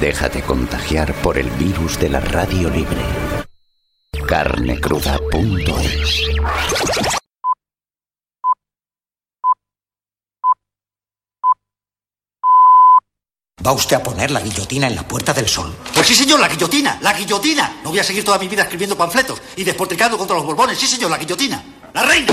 Déjate contagiar por el virus de la radio libre. carnecruda.es ¿Va usted a poner la guillotina en la Puerta del Sol? Pues sí, señor, la guillotina, la guillotina. No voy a seguir toda mi vida escribiendo panfletos y despotricando contra los borbones. Sí, señor, la guillotina. La reina.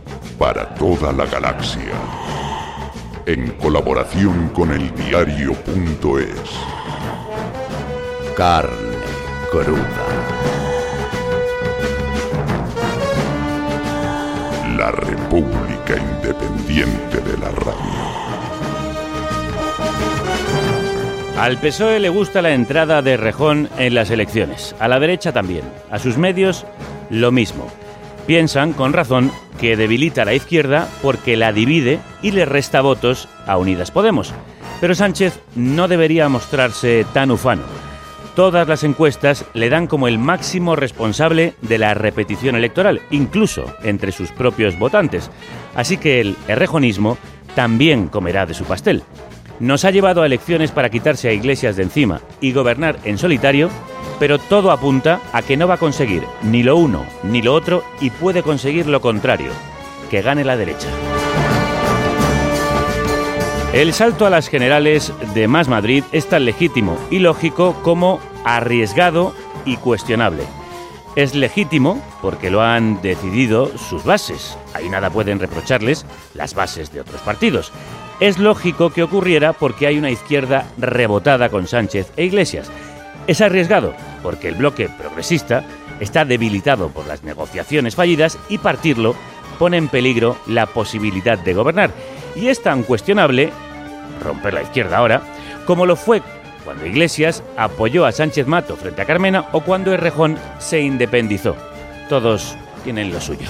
para toda la galaxia, en colaboración con el diario.es. Carne cruda. La República Independiente de la Radio. Al PSOE le gusta la entrada de Rejón en las elecciones, a la derecha también, a sus medios lo mismo. Piensan, con razón, que debilita a la izquierda porque la divide y le resta votos a Unidas Podemos. Pero Sánchez no debería mostrarse tan ufano. Todas las encuestas le dan como el máximo responsable de la repetición electoral, incluso entre sus propios votantes. Así que el errejonismo también comerá de su pastel. Nos ha llevado a elecciones para quitarse a Iglesias de encima y gobernar en solitario, pero todo apunta a que no va a conseguir ni lo uno ni lo otro y puede conseguir lo contrario, que gane la derecha. El salto a las generales de Más Madrid es tan legítimo y lógico como arriesgado y cuestionable. Es legítimo porque lo han decidido sus bases. Ahí nada pueden reprocharles las bases de otros partidos. Es lógico que ocurriera porque hay una izquierda rebotada con Sánchez e Iglesias. Es arriesgado porque el bloque progresista está debilitado por las negociaciones fallidas y partirlo pone en peligro la posibilidad de gobernar. Y es tan cuestionable romper la izquierda ahora como lo fue cuando Iglesias apoyó a Sánchez Mato frente a Carmena o cuando Errejón se independizó. Todos tienen lo suyo.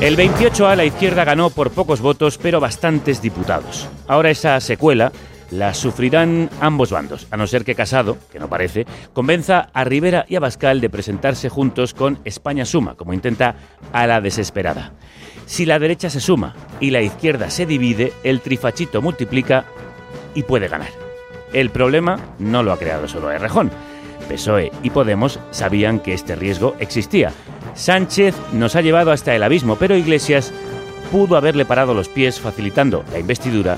El 28A la izquierda ganó por pocos votos, pero bastantes diputados. Ahora esa secuela la sufrirán ambos bandos, a no ser que Casado, que no parece, convenza a Rivera y a Bascal de presentarse juntos con España Suma, como intenta a la desesperada. Si la derecha se suma y la izquierda se divide, el trifachito multiplica y puede ganar. El problema no lo ha creado solo Errejón. PSOE y Podemos sabían que este riesgo existía. Sánchez nos ha llevado hasta el abismo, pero Iglesias pudo haberle parado los pies facilitando la investidura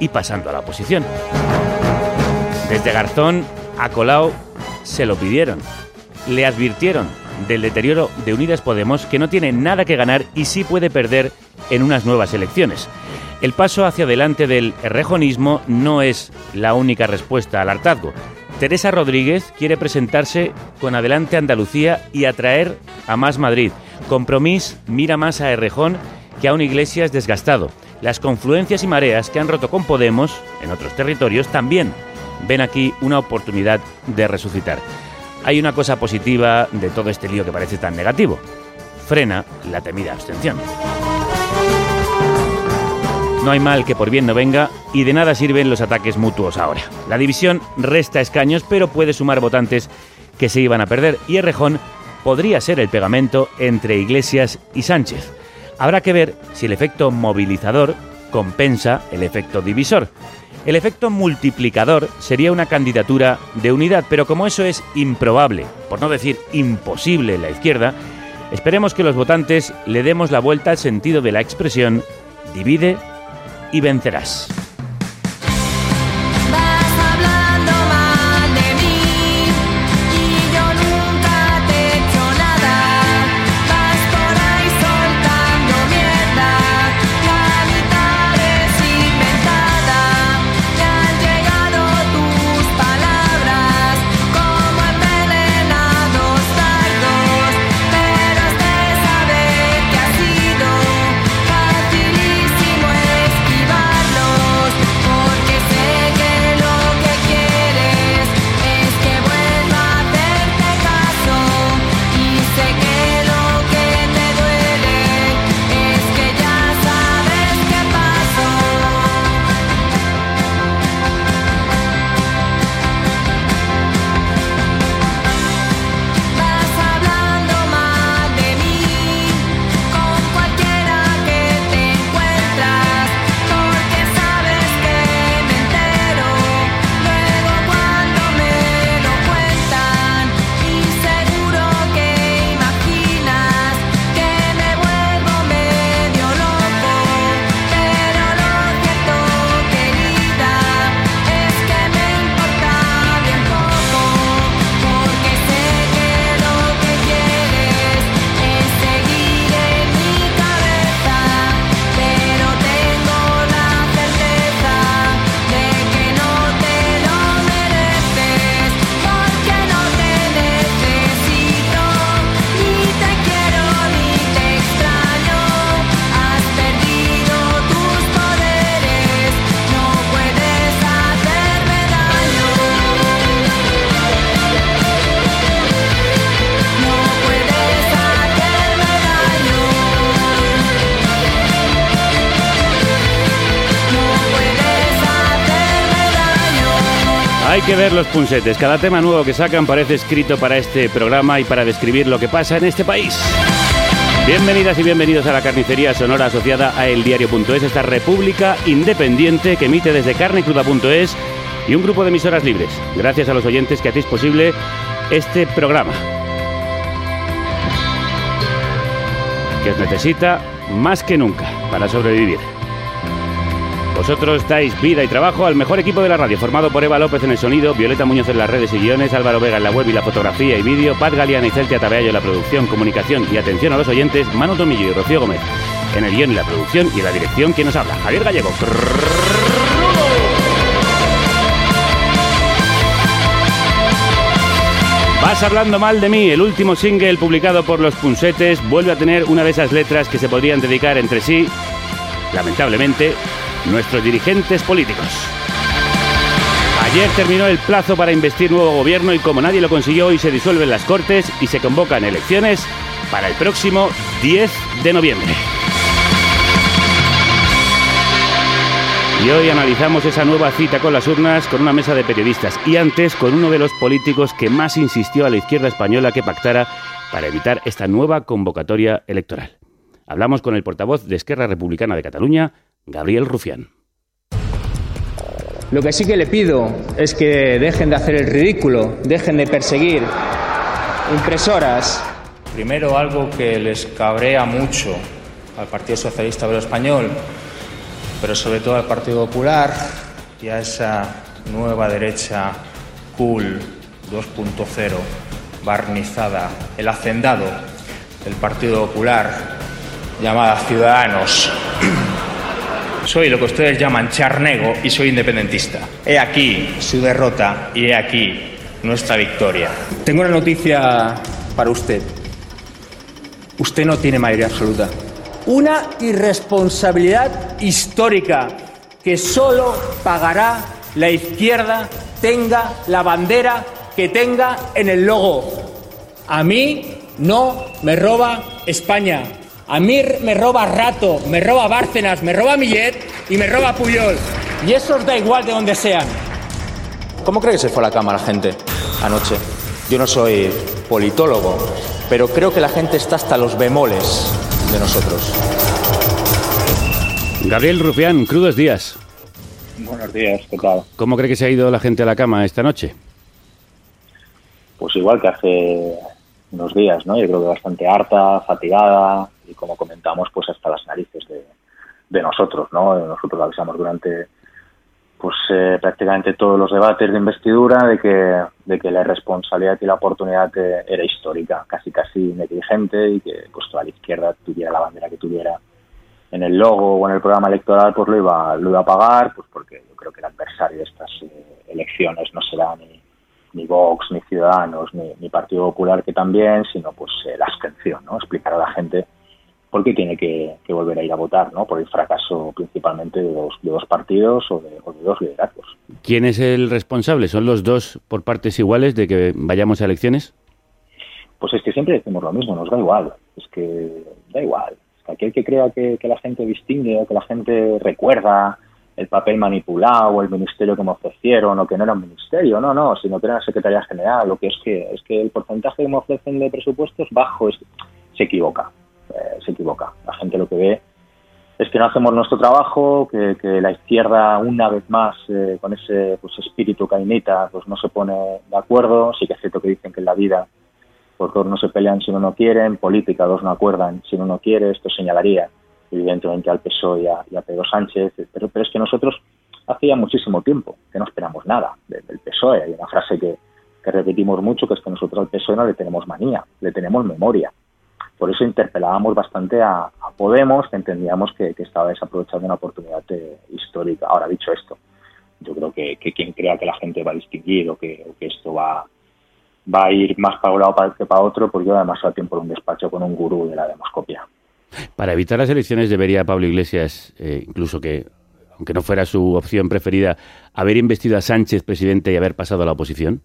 y pasando a la oposición. Desde Garzón a Colau se lo pidieron. Le advirtieron del deterioro de Unidas Podemos que no tiene nada que ganar y sí puede perder en unas nuevas elecciones. El paso hacia adelante del errejonismo no es la única respuesta al hartazgo. Teresa Rodríguez quiere presentarse con Adelante Andalucía y atraer a más Madrid. Compromís mira más a Errejón que a un Iglesias desgastado. Las confluencias y mareas que han roto con Podemos en otros territorios también ven aquí una oportunidad de resucitar. Hay una cosa positiva de todo este lío que parece tan negativo. Frena la temida abstención. No hay mal que por bien no venga y de nada sirven los ataques mutuos ahora. La división resta escaños pero puede sumar votantes que se iban a perder y Errejón podría ser el pegamento entre Iglesias y Sánchez. Habrá que ver si el efecto movilizador compensa el efecto divisor. El efecto multiplicador sería una candidatura de unidad, pero como eso es improbable, por no decir imposible en la izquierda, esperemos que los votantes le demos la vuelta al sentido de la expresión divide y vencerás. Ver los punsetes. Cada tema nuevo que sacan parece escrito para este programa y para describir lo que pasa en este país. Bienvenidas y bienvenidos a la carnicería sonora asociada a eldiario.es, esta república independiente que emite desde carnecruda.es y un grupo de emisoras libres. Gracias a los oyentes que hacéis posible este programa. Que os necesita más que nunca para sobrevivir. Vosotros dais vida y trabajo al mejor equipo de la radio, formado por Eva López en el sonido, Violeta Muñoz en las redes y guiones, Álvaro Vega en la web y la fotografía y vídeo, Paz Galeana y Celtia Tabeallo en la producción, comunicación y atención a los oyentes, Manu Tomillo y Rocío Gómez en el guion y la producción y en la dirección, quien nos habla, Javier Gallego. Vas hablando mal de mí. El último single publicado por los Punsetes vuelve a tener una de esas letras que se podrían dedicar entre sí, lamentablemente, nuestros dirigentes políticos. Ayer terminó el plazo para investir nuevo gobierno y como nadie lo consiguió, hoy se disuelven las Cortes y se convocan elecciones para el próximo 10 de noviembre. Y hoy analizamos esa nueva cita con las urnas con una mesa de periodistas y antes con uno de los políticos que más insistió a la izquierda española que pactara para evitar esta nueva convocatoria electoral. Hablamos con el portavoz de Esquerra Republicana de Cataluña, Gabriel Rufián. Lo que sí que le pido es que dejen de hacer el ridículo, dejen de perseguir impresoras. Primero algo que les cabrea mucho al Partido Socialista Obrero Español, pero sobre todo al Partido Popular y a esa nueva derecha cool 2.0 barnizada, el hacendado del Partido Popular llamada Ciudadanos. Soy lo que ustedes llaman charnego y soy independentista. He aquí su derrota y he aquí nuestra victoria. Tengo una noticia para usted. Usted no tiene mayoría absoluta. Una irresponsabilidad histórica que solo pagará la izquierda tenga la bandera que tenga en el logo. A mí no me roba España. A mí me roba Rato, me roba Bárcenas, me roba Millet y me roba Puyol. Y eso os da igual de donde sean. ¿Cómo cree que se fue a la cama la gente anoche? Yo no soy politólogo, pero creo que la gente está hasta los bemoles de nosotros. Gabriel Rufián, crudos días. Buenos días, ¿qué tal? ¿Cómo cree que se ha ido la gente a la cama esta noche? Pues igual que hace unos días, ¿no? Yo creo que bastante harta, fatigada y como comentamos, pues hasta las narices de, de nosotros, ¿no? Nosotros avisamos durante pues eh, prácticamente todos los debates de investidura de que, de que la irresponsabilidad y la oportunidad eh, era histórica, casi casi negligente y que pues toda la izquierda tuviera la bandera que tuviera en el logo o en el programa electoral pues lo iba, lo iba a pagar, pues porque yo creo que el adversario de estas eh, elecciones no será ni, ni Vox, ni Ciudadanos, ni, ni Partido Popular que también, sino pues eh, la abstención, ¿no? Explicar a la gente por qué tiene que, que volver a ir a votar, ¿no? Por el fracaso principalmente de dos, de dos partidos o de, o de dos liderazgos. ¿Quién es el responsable? ¿Son los dos por partes iguales de que vayamos a elecciones? Pues es que siempre decimos lo mismo, nos da igual, es que da igual. Es que aquel que crea que, que la gente distingue o que la gente recuerda el papel manipulado o el ministerio que me ofrecieron o que no era un ministerio, no, no, sino que era la Secretaría General, lo que es que es que el porcentaje que me ofrecen de presupuestos bajo es, se equivoca, eh, se equivoca. La gente lo que ve es que no hacemos nuestro trabajo, que, la izquierda una vez más eh, con ese pues, espíritu cainita pues no se pone de acuerdo, sí que es cierto que dicen que en la vida pues dos no se pelean si no quiere, en política dos no acuerdan si uno no quiere, esto señalaría evidentemente al PSOE y a, Pedro Sánchez, pero, pero es que nosotros hacía muchísimo tiempo que no esperamos nada del, del PSOE. Hay una frase que, que repetimos mucho, que es que nosotros al PSOE no le tenemos manía, le tenemos memoria. Por eso interpelábamos bastante a, Podemos, que entendíamos que, estaba desaprovechando una oportunidad eh, histórica. Ahora, dicho esto, yo creo que, quien crea que la gente va a distinguir o que, esto va, a ir más para un lado que para otro, pues yo además demasiado tiempo en un despacho con un gurú de la demoscopia. Para evitar las elecciones debería Pablo Iglesias, eh, incluso que, aunque no fuera su opción preferida, haber investido a Sánchez presidente y haber pasado a la oposición.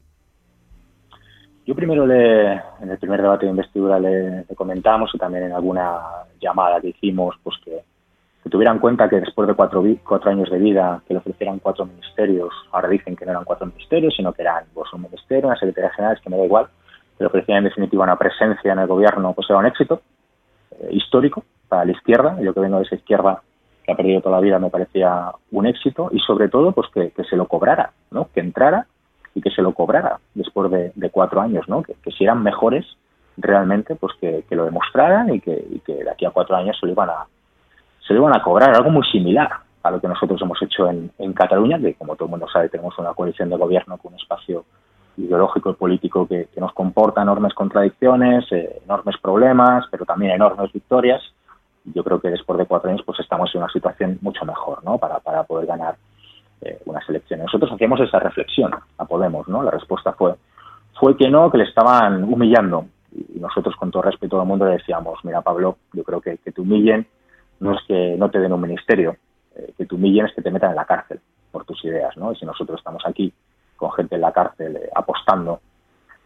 Yo primero le, en el primer debate de investidura le, comentamos y también en alguna llamada que hicimos, pues que, que que tuviera en cuenta que después de cuatro, cuatro años de vida, que le ofrecieran cuatro ministerios, ahora dicen que no eran cuatro ministerios, sino que eran pues, un ministerio, una secretaría general, es que me da igual, que le ofrecieran en definitiva una presencia en el gobierno, pues era un éxito eh, histórico para la izquierda, yo que vengo de esa izquierda que ha perdido toda la vida me parecía un éxito y sobre todo pues que, que se lo cobrara, ¿no? que entrara y que se lo cobrara después de, cuatro años, ¿no? que, si eran mejores realmente pues que, que lo demostraran y que, que de aquí a cuatro años se lo iban a se lo iban a cobrar, algo muy similar a lo que nosotros hemos hecho en, en Cataluña, que como todo el mundo sabe tenemos una coalición de gobierno con un espacio ideológico y político que, que nos comporta enormes contradicciones, eh, enormes problemas, pero también enormes victorias. Yo creo que después de cuatro años pues estamos en una situación mucho mejor ¿no? para, para poder ganar eh, unas elecciones. Nosotros hacíamos esa reflexión a Podemos, ¿no? La respuesta fue fue que no, que le estaban humillando. Y nosotros, con todo respeto al mundo, le decíamos, mira, Pablo, yo creo que que te humillen no es que no te den un ministerio, eh, que te humillen es que te metan en la cárcel por tus ideas, ¿no? Y si nosotros estamos aquí con gente en la cárcel eh, apostando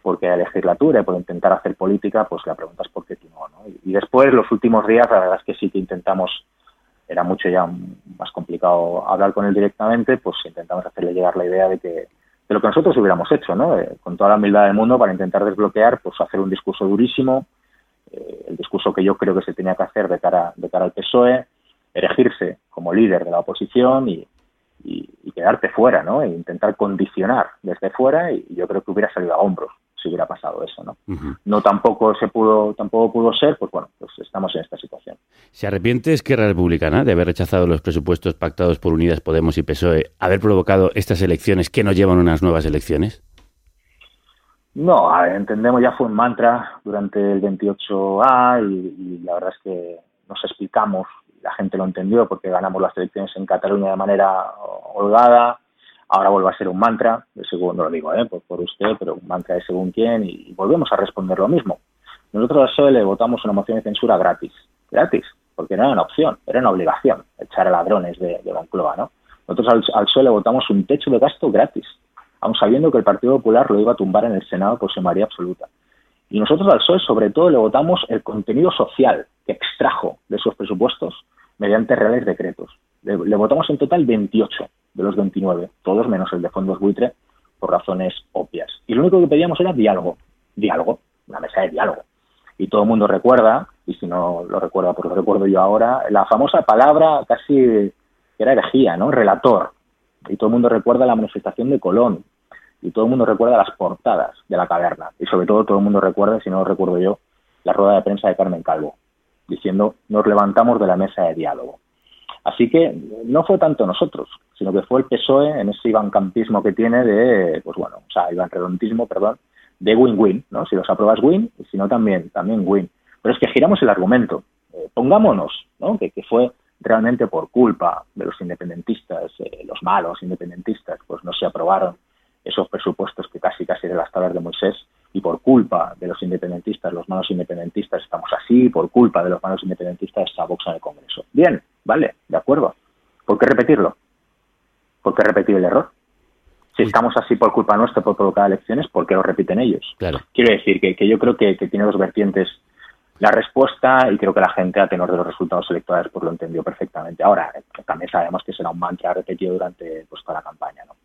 porque hay legislatura y por intentar hacer política, pues la pregunta es por qué tú no, ¿no? Y después, los últimos días, la verdad es que sí que intentamos, era mucho ya más complicado hablar con él directamente, pues intentamos hacerle llegar la idea de que de lo que nosotros hubiéramos hecho, ¿no? Eh, con toda la humildad del mundo para intentar desbloquear, pues hacer un discurso durísimo, eh, el discurso que yo creo que se tenía que hacer de cara, de cara al PSOE, erigirse como líder de la oposición y, y, quedarte fuera, ¿no? E intentar condicionar desde fuera y yo creo que hubiera salido a hombros si hubiera pasado eso, ¿no? No tampoco se pudo, tampoco pudo ser, pues bueno, pues estamos en esta situación. ¿Se arrepiente Esquerra Republicana de haber rechazado los presupuestos pactados por Unidas Podemos y PSOE, haber provocado estas elecciones que nos llevan a unas nuevas elecciones? No, a ver, entendemos, ya fue un mantra durante el 28A y, y la verdad es que nos explicamos, la gente lo entendió porque ganamos las elecciones en Cataluña de manera holgada, ahora vuelve a ser un mantra, según, no lo digo ¿eh? por, usted, pero un mantra de según quién y, volvemos a responder lo mismo. Nosotros al PSOE le votamos una moción de censura gratis, gratis, porque no era una opción, era una obligación echar a ladrones de, de Moncloa, ¿no? Nosotros al, al PSOE le votamos un techo de gasto gratis, aun sabiendo que el Partido Popular lo iba a tumbar en el Senado por su mayoría absoluta. Y nosotros al PSOE sobre todo le votamos el contenido social que extrajo de esos presupuestos mediante reales decretos. Le, le votamos en total 28 de los 29, todos menos el de fondos buitre, por razones obvias. Y lo único que pedíamos era diálogo, diálogo, una mesa de diálogo. Y todo el mundo recuerda, y si no lo recuerda, pues lo recuerdo yo ahora, la famosa palabra casi que era herejía, ¿no? Relator. Y todo el mundo recuerda la manifestación de Colón, y todo el mundo recuerda las portadas de la caverna. Y sobre todo todo el mundo recuerda, si no lo recuerdo yo, la rueda de prensa de Carmen Calvo, diciendo nos levantamos de la mesa de diálogo. Así que no fue tanto nosotros, sino que fue el PSOE en ese ivancampismo que tiene de, pues bueno, o sea, ivanredontismo, perdón, de win-win, ¿no? Si los apruebas win, y si no también, también win. Pero es que giramos el argumento. Eh, pongámonos, ¿no? Que, fue realmente por culpa de los independentistas, eh, los malos independentistas, pues no se aprobaron esos presupuestos que casi casi eran las tablas de Moisés y por culpa de los independentistas, los malos independentistas estamos así, por culpa de los malos independentistas está Vox en el Congreso. Bien, vale, de acuerdo. ¿Por qué repetirlo? ¿Por qué repetir el error? Si estamos así por culpa nuestra por provocar elecciones, ¿por qué lo repiten ellos? Claro. Quiero decir que, que yo creo que, que tiene dos vertientes la respuesta y creo que la gente a tenor de los resultados electorales pues lo entendió perfectamente. Ahora, eh, también sabemos que será un mantra repetido durante pues, toda la campaña. ¿no?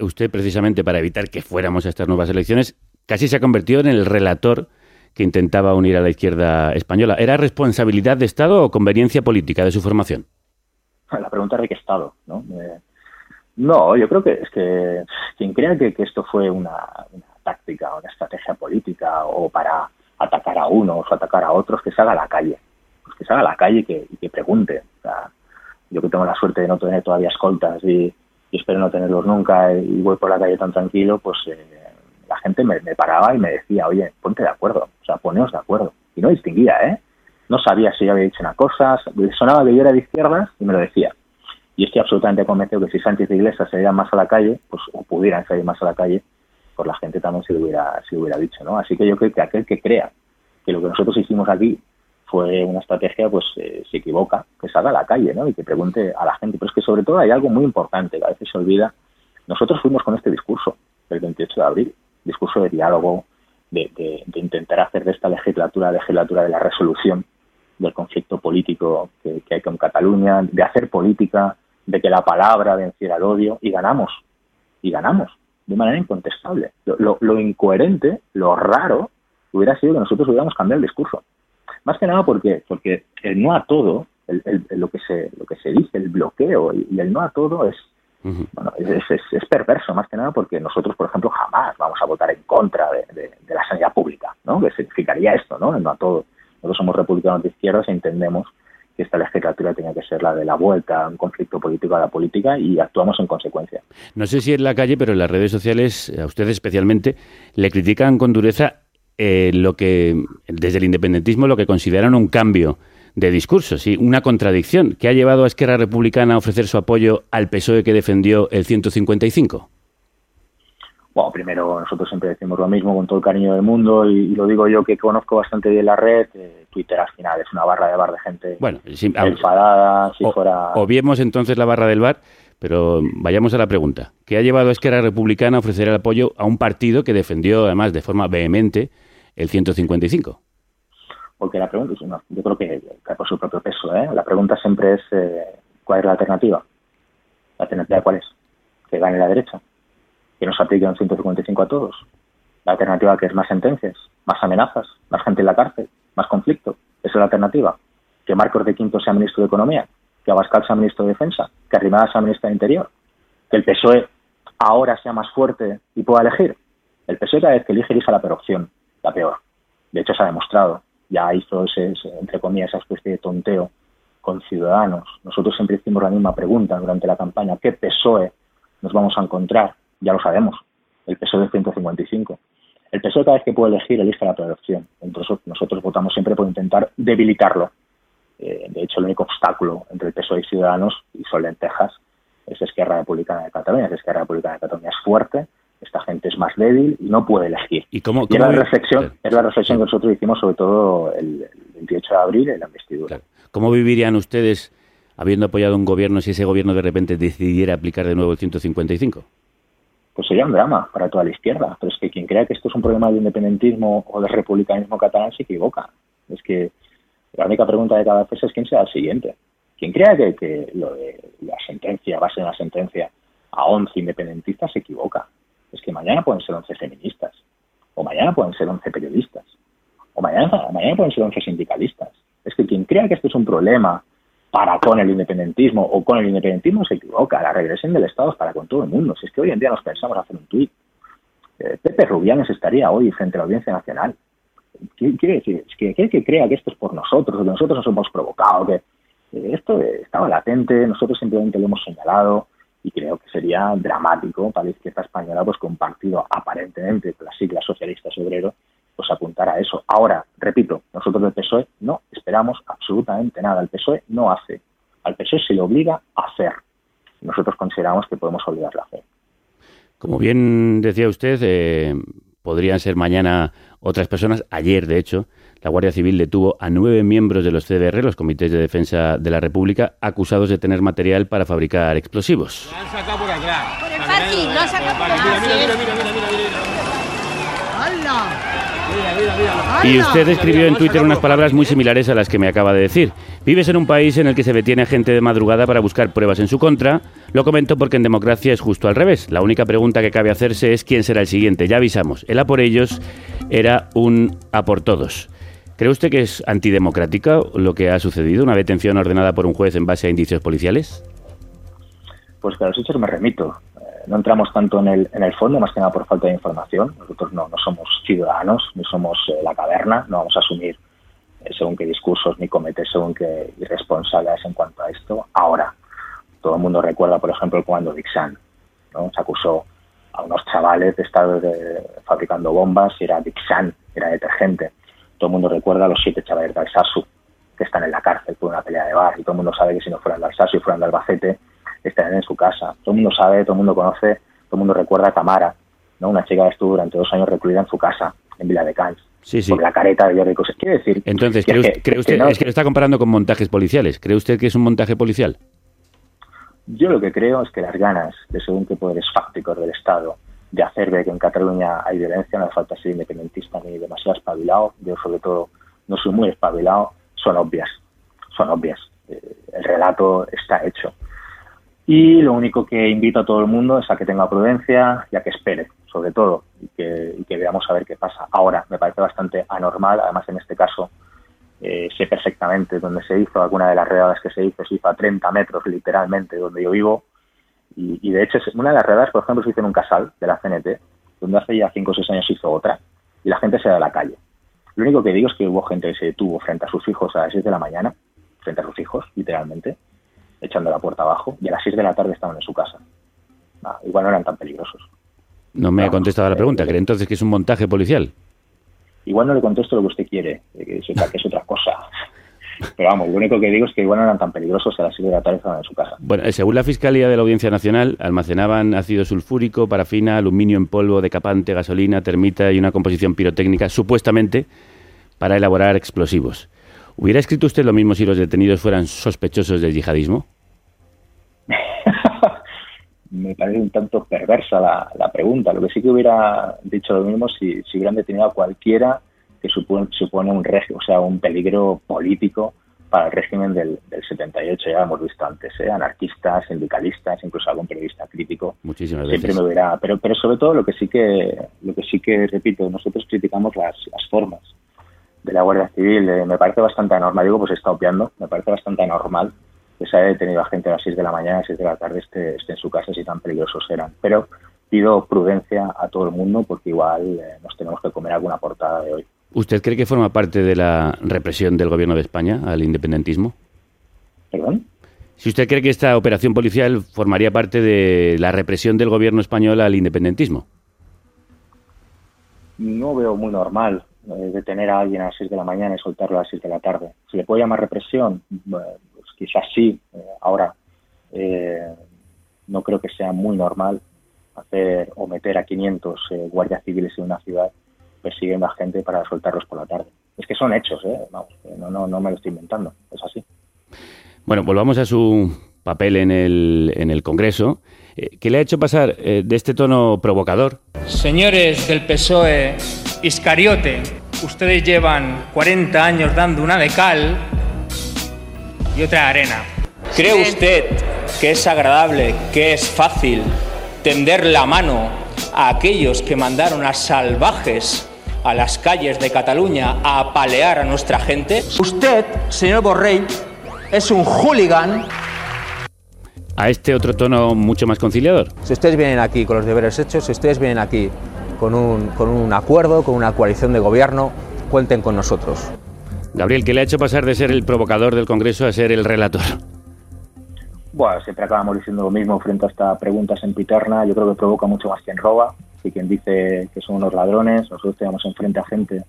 Usted, precisamente para evitar que fuéramos a estas nuevas elecciones, casi se ha convertido en el relator que intentaba unir a la izquierda española. ¿Era responsabilidad de Estado o conveniencia política de su formación? La pregunta es de qué Estado, ¿no? Eh, no, yo creo que es que quien crea que, esto fue una, una táctica, una estrategia política o para atacar a unos o atacar a otros, que salga a la calle. Pues que salga a la calle y que, y que pregunte. O sea, yo que tengo la suerte de no tener todavía escoltas y, y espero no tenerlos nunca y voy por la calle tan tranquilo, pues eh, la gente me, paraba y me decía, oye, ponte de acuerdo, o sea, poneos de acuerdo. Y no distinguía, ¿eh? No sabía si yo había dicho una cosa, sonaba que yo era de izquierdas y me lo decía. Y estoy absolutamente convencido que si Sánchez y Iglesias salieran más a la calle, pues o pudieran salir más a la calle, pues la gente también se lo hubiera, se lo hubiera dicho, ¿no? Así que yo creo que aquel que crea que lo que nosotros hicimos aquí fue una estrategia, pues eh, se equivoca, que salga a la calle, ¿no? Y que pregunte a la gente. Pero es que sobre todo hay algo muy importante que a veces se olvida. Nosotros fuimos con este discurso el 28 de abril, discurso de diálogo, de, de, de intentar hacer de esta legislatura legislatura de la resolución, del conflicto político que, hay con Cataluña, de hacer política, de que la palabra venciera el odio, y ganamos, y ganamos, de manera incontestable. Lo, lo- lo incoherente, lo raro, hubiera sido que nosotros hubiéramos cambiado el discurso. Más que nada porque, porque el no a todo, el- el- lo, que se, lo que se dice, el bloqueo y el no a todo es, bueno, es, es- es perverso, más que nada porque nosotros, por ejemplo, jamás vamos a votar en contra de, de- de la sanidad pública, ¿no? Que significaría esto, ¿no? No a todo. Nosotros somos republicanos de izquierdas e entendemos que esta legislatura tenía que ser la de la vuelta a un conflicto político a la política y actuamos en consecuencia. No sé si en la calle, pero en las redes sociales, a ustedes especialmente, le critican con dureza eh, lo que, desde el independentismo, lo que consideran un cambio de discurso, sí, una contradicción que ha llevado a Esquerra Republicana a ofrecer su apoyo al PSOE que defendió el 155. Bueno, primero nosotros siempre decimos lo mismo con todo el cariño del mundo y, y lo digo yo que conozco bastante bien la red. eh, Twitter al final es una barra de bar de gente Bueno, a- enfadada, si o- fuera... Obviemos entonces la barra del bar, pero vayamos a la pregunta. ¿Qué ha llevado a Esquerra Republicana a ofrecer el apoyo a un partido que defendió, además, de forma vehemente el 155? Porque la pregunta es una, yo creo que cae por su propio peso. ¿eh? La pregunta siempre es eh, ¿cuál es la alternativa? ¿La alternativa cuál es? Que gane la derecha, que nos aplique un 155 a todos. La alternativa que es más sentencias, más amenazas, más gente en la cárcel, más conflicto. Esa es la alternativa. Que Marcos de Quinto sea ministro de Economía, que Abascal sea ministro de Defensa, que Arrimada sea ministra de Interior, que el PSOE ahora sea más fuerte y pueda elegir. El PSOE cada vez que elige elige la peor opción, la peor. De hecho, se ha demostrado. Ya hizo ese, entre comillas, esa especie de tonteo con Ciudadanos. Nosotros siempre hicimos la misma pregunta durante la campaña. ¿Qué PSOE nos vamos a encontrar? Ya lo sabemos. El PSOE de 155. El PSOE cada vez que puede elegir elige la peor opción. Entonces nosotros votamos siempre por intentar debilitarlo. Eh, de hecho, el único obstáculo entre el PSOE y Ciudadanos, y son lentejas, es Esquerra Republicana de Cataluña. Es Esquerra Republicana de Cataluña es fuerte, esta gente es más débil y no puede elegir. ¿Y cómo, Y es la cómo- reflexión, es la reflexión que nosotros hicimos sobre todo el, el 28 de abril en la investidura. ¿Cómo vivirían ustedes habiendo apoyado un gobierno si ese gobierno de repente decidiera aplicar de nuevo el 155? Pues sería un drama para toda la izquierda. Pero es que quien crea que esto es un problema de independentismo o de republicanismo catalán se equivoca. Es que la única pregunta de cada vez es quién será el siguiente. Quien crea que, que lo de la sentencia va a ser una sentencia a 11 independentistas se equivoca. Es que mañana pueden ser 11 feministas, o mañana pueden ser 11 periodistas, o mañana, mañana pueden ser 11 sindicalistas. Es que quien crea que esto es un problema para con el independentismo o con el independentismo se equivoca. La regresión del Estado es para con todo el mundo. Si es que hoy en día nos pensamos hacer un tuit. Eh, Pepe Rubianes estaría hoy frente a la Audiencia Nacional. ¿Qué quiere decir? Es que aquel que crea que esto es por nosotros, que nosotros nos hemos provocado, que eh, esto estaba latente, nosotros simplemente lo hemos señalado y creo que sería dramático para la izquierda española pues que un partido aparentemente con las siglas socialistas obrero pues apuntar a eso. Ahora, repito, nosotros del PSOE no esperamos absolutamente nada. El PSOE no hace. Al PSOE se le obliga a hacer. Nosotros consideramos que podemos obligarle a hacer. Como bien decía usted, eh, podrían ser mañana otras personas. Ayer, de hecho, la Guardia Civil detuvo a nueve miembros de los CDR, los Comités de Defensa de la República, acusados de tener material para fabricar explosivos. Lo han sacado por atrás. Por el parking, lo han sacado por Mira, mira, mira, mira, mira, mira, mira. ¡Hala! Mira, mira, mira. Y usted escribió en Twitter unas palabras muy similares a las que me acaba de decir. Vives en un país en el que se detiene a gente de madrugada para buscar pruebas en su contra. Lo comento porque en democracia es justo al revés. La única pregunta que cabe hacerse es quién será el siguiente. Ya avisamos. El a por ellos era un a por todos. ¿Cree usted que es antidemocrático lo que ha sucedido? ¿Una detención ordenada por un juez en base a indicios policiales? Pues que a los hechos me remito. Eh, no entramos tanto en el, en el fondo, más que nada por falta de información. Nosotros no, no somos ciudadanos, ni somos eh, la caverna, no vamos a asumir eh, según qué discursos ni cometer según qué irresponsabilidades en cuanto a esto. Ahora, todo el mundo recuerda, por ejemplo, el comando Dixan. ¿no? Se acusó a unos chavales de estar fabricando bombas y era Dixan, era detergente. Todo el mundo recuerda a los siete chavales de Alsasu que están en la cárcel por una pelea de bar y todo el mundo sabe que si no fueran de Alsasu y fueran de Albacete estarían en su casa. Todo el mundo sabe, todo el mundo conoce, todo el mundo recuerda a Tamara, ¿no? una chica que estuvo durante dos años recluida en su casa, en Vila de Cans, Sí, sí. por la careta de Jordi Cosas. Quiere decir Entonces, que ¿cree, es usted, que- cree que usted- no- es que lo está comparando con montajes policiales? ¿Cree usted que es un montaje policial? Yo lo que creo es que las ganas de según qué poderes fácticos del Estado de hacer ver que en Cataluña hay violencia, no hace falta ser independentista ni demasiado espabilado, yo sobre todo no soy muy espabilado, son obvias, son obvias. Eh, el relato está hecho. Y lo único que invito a todo el mundo es a que tenga prudencia y a que espere, sobre todo, y que, y que veamos a ver qué pasa. Ahora, me parece bastante anormal, además en este caso eh, sé perfectamente dónde se hizo, alguna de las redadas que se hizo se hizo a 30 metros literalmente donde yo vivo, y, y de hecho es- una de las redadas, por ejemplo, se hizo en un casal de la CNT, donde hace ya 5 o 6 años se hizo otra, y la gente se da a la calle. Lo único que digo es que hubo gente que se detuvo frente a sus hijos a las 6 de la mañana, frente a sus hijos, literalmente, echando la puerta abajo, y a las 6 de la tarde estaban en su casa. Ah, igual no eran tan peligrosos. No me ha contestado la pregunta. ¿Cree entonces que es un montaje policial? Igual no le contesto lo que usted quiere, eh, que es otra, que es otra cosa. Pero vamos, lo único que digo es que igual no eran tan peligrosos y a las 6 de la tarde estaban en su casa. Bueno, eh, según la Fiscalía de la Audiencia Nacional, almacenaban ácido sulfúrico, parafina, aluminio en polvo, decapante, gasolina, termita y una composición pirotécnica, supuestamente para elaborar explosivos. ¿Hubiera escrito usted lo mismo si los detenidos fueran sospechosos de yihadismo? Me parece un tanto perversa la, la pregunta. Lo que sí que hubiera dicho lo mismo si, si hubieran detenido a cualquiera que supone, supone un o sea, un peligro político para el régimen del, del 78. Ya lo hemos visto antes, ¿eh? anarquistas, sindicalistas, incluso algún periodista crítico. Muchísimas Siempre veces. me hubiera, pero, pero sobre todo lo que sí que, lo que sí que repito, nosotros criticamos las, las formas de la Guardia Civil. Eh, me parece bastante anormal, digo, pues está obviando, me parece bastante anormal que se haya detenido a gente a las 6 de la mañana, a las 6 de la tarde, esté, esté en su casa si tan peligrosos eran. Pero pido prudencia a todo el mundo porque igual eh, nos tenemos que comer alguna portada de hoy. ¿Usted cree que forma parte de la represión del gobierno de España al independentismo? ¿Perdón? Si usted cree que esta operación policial formaría parte de la represión del gobierno español al independentismo. No veo muy normal eh, detener a alguien a las 6 de la mañana y soltarlo a las 6 de la tarde. ¿Se le puede llamar represión? Pues quizás sí. Eh, ahora, eh, no creo que sea muy normal hacer o meter a 500 eh, guardias civiles en una ciudad persiguiendo a gente para soltarlos por la tarde. Es que son hechos, ¿eh? Vamos, que no, no, no me lo estoy inventando, es así. Bueno, volvamos a su papel en el, en el Congreso. Eh, ¿Qué le ha hecho pasar eh, de este tono provocador Señores del PSOE, Iscariote, ustedes llevan 40 años dando una de cal y otra de arena. ¿Cree usted que es agradable, que es fácil tender la mano a aquellos que mandaron a salvajes a las calles de Cataluña a apalear a nuestra gente? Usted, señor Borrell, es un hooligan a este otro tono mucho más conciliador? Si ustedes vienen aquí con los deberes hechos, si ustedes vienen aquí con un, con un acuerdo, con una coalición de gobierno, cuenten con nosotros. Gabriel, ¿qué le ha hecho pasar de ser el provocador del Congreso a ser el relator? Bueno, siempre acabamos diciendo lo mismo frente a esta pregunta sempiterna. Yo creo que provoca mucho más quien roba y quien dice que son unos ladrones. Nosotros tenemos enfrente a gente,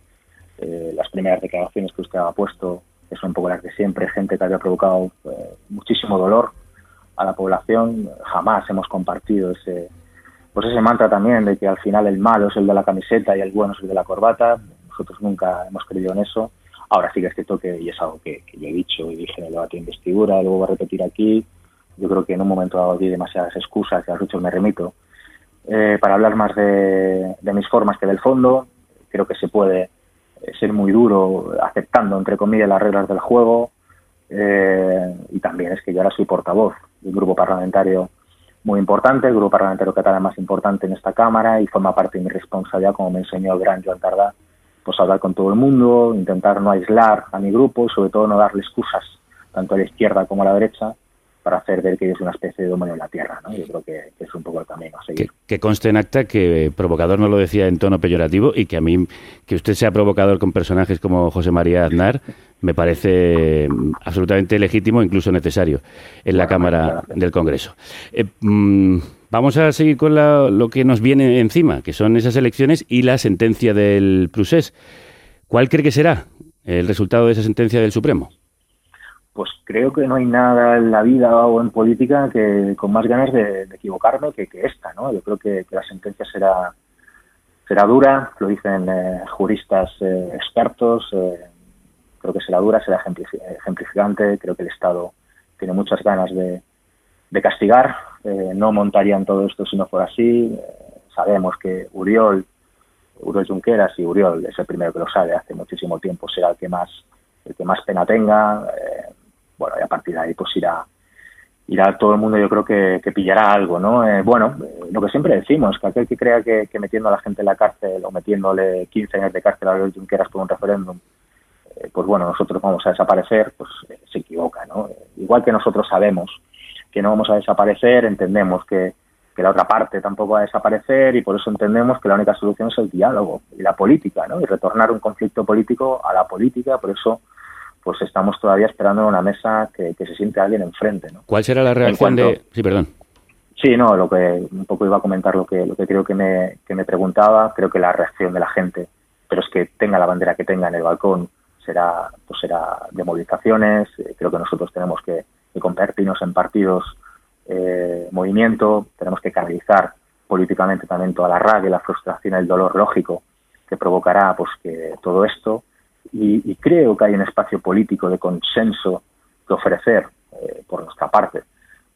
eh, las primeras declaraciones que usted ha puesto, que son un poco las de siempre, gente que había provocado eh, muchísimo dolor a la población. Jamás hemos compartido ese, pues ese mantra también de que al final el malo es el de la camiseta y el bueno es el de la corbata. Nosotros nunca hemos creído en eso. Ahora sí que es cierto que, y es algo que, yo he dicho y dije en el debate de investidura, luego voy a repetir aquí, yo creo que en un momento dado di demasiadas excusas y a los me remito. Eh, para hablar más de, de, mis formas que del fondo, creo que se puede eh, ser muy duro aceptando, entre comillas, las reglas del juego. Eh, y también es que yo ahora soy portavoz de un grupo parlamentario muy importante, el grupo parlamentario catalán más importante en esta Cámara y forma parte de mi responsabilidad, como me enseñó el gran Joan Tardá, pues hablar con todo el mundo, intentar no aislar a mi grupo y sobre todo no darle excusas, tanto a la izquierda como a la derecha, para hacer ver que es una especie de dominio en la tierra. ¿no? Yo creo que, que, es un poco el camino a seguir. Que, que, conste en acta que provocador no lo decía en tono peyorativo y que a mí que usted sea provocador con personajes como José María Aznar me parece absolutamente legítimo, incluso necesario en la bueno, Cámara del Congreso. Eh, mmm, vamos a seguir con la, lo que nos viene encima, que son esas elecciones y la sentencia del Prusés. ¿Cuál cree que será el resultado de esa sentencia del Supremo? Pues creo que no hay nada en la vida o en política que con más ganas de, equivocarme que, que, esta, ¿no? Yo creo que, que, la sentencia será será dura, lo dicen eh, juristas eh, expertos, eh, creo que será dura, será ejemplificante, creo que el Estado tiene muchas ganas de, de castigar, eh, no montarían todo esto si no fuera así, eh, sabemos que Uriol, Uriol Junqueras y Uriol es el primero que lo sabe, hace muchísimo tiempo será el que más el que más pena tenga, eh, bueno, y a partir de ahí pues irá, irá todo el mundo yo creo que, pillará algo, ¿no? Eh, bueno, eh, lo que siempre decimos, que aquel que crea que, metiendo a la gente en la cárcel o metiéndole 15 años de cárcel a los Junqueras por un referéndum, eh, pues bueno, nosotros vamos a desaparecer, pues eh, se equivoca, ¿no? Eh, igual que nosotros sabemos que no vamos a desaparecer, entendemos que la otra parte tampoco va a desaparecer y por eso entendemos que la única solución es el diálogo y la política, ¿no? Y retornar un conflicto político a la política, por eso pues estamos todavía esperando en una mesa que, que se siente alguien enfrente, ¿no? ¿Cuál será la reacción cuanto- de...? Sí, perdón. Sí, no, lo que un poco iba a comentar lo que lo que creo que me, que me preguntaba, creo que la reacción de la gente, pero es que tenga la bandera que tenga en el balcón, será pues será de movilizaciones, eh, creo que nosotros tenemos que, que convertirnos en partidos eh, movimiento, tenemos que canalizar políticamente también toda la rabia, la frustración, el dolor lógico que provocará pues que todo esto y, y creo que hay un espacio político de consenso que ofrecer eh, por nuestra parte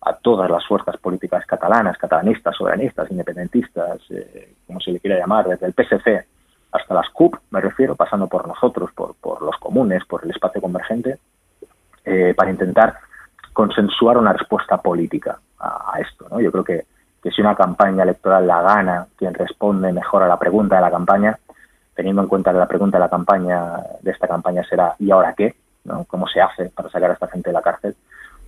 a todas las fuerzas políticas catalanas, catalanistas, soberanistas, independentistas, eh, como se le quiera llamar, desde el PSC hasta las CUP, me refiero, pasando por nosotros, por, por los comunes, por el espacio convergente, eh, para intentar consensuar una respuesta política a, a esto. ¿no? Yo creo que, que si una campaña electoral la gana quien responde mejor a la pregunta de la campaña, teniendo en cuenta que la pregunta de la campaña de esta campaña será ¿y ahora qué? ¿no? ¿Cómo se hace para sacar a esta gente de la cárcel?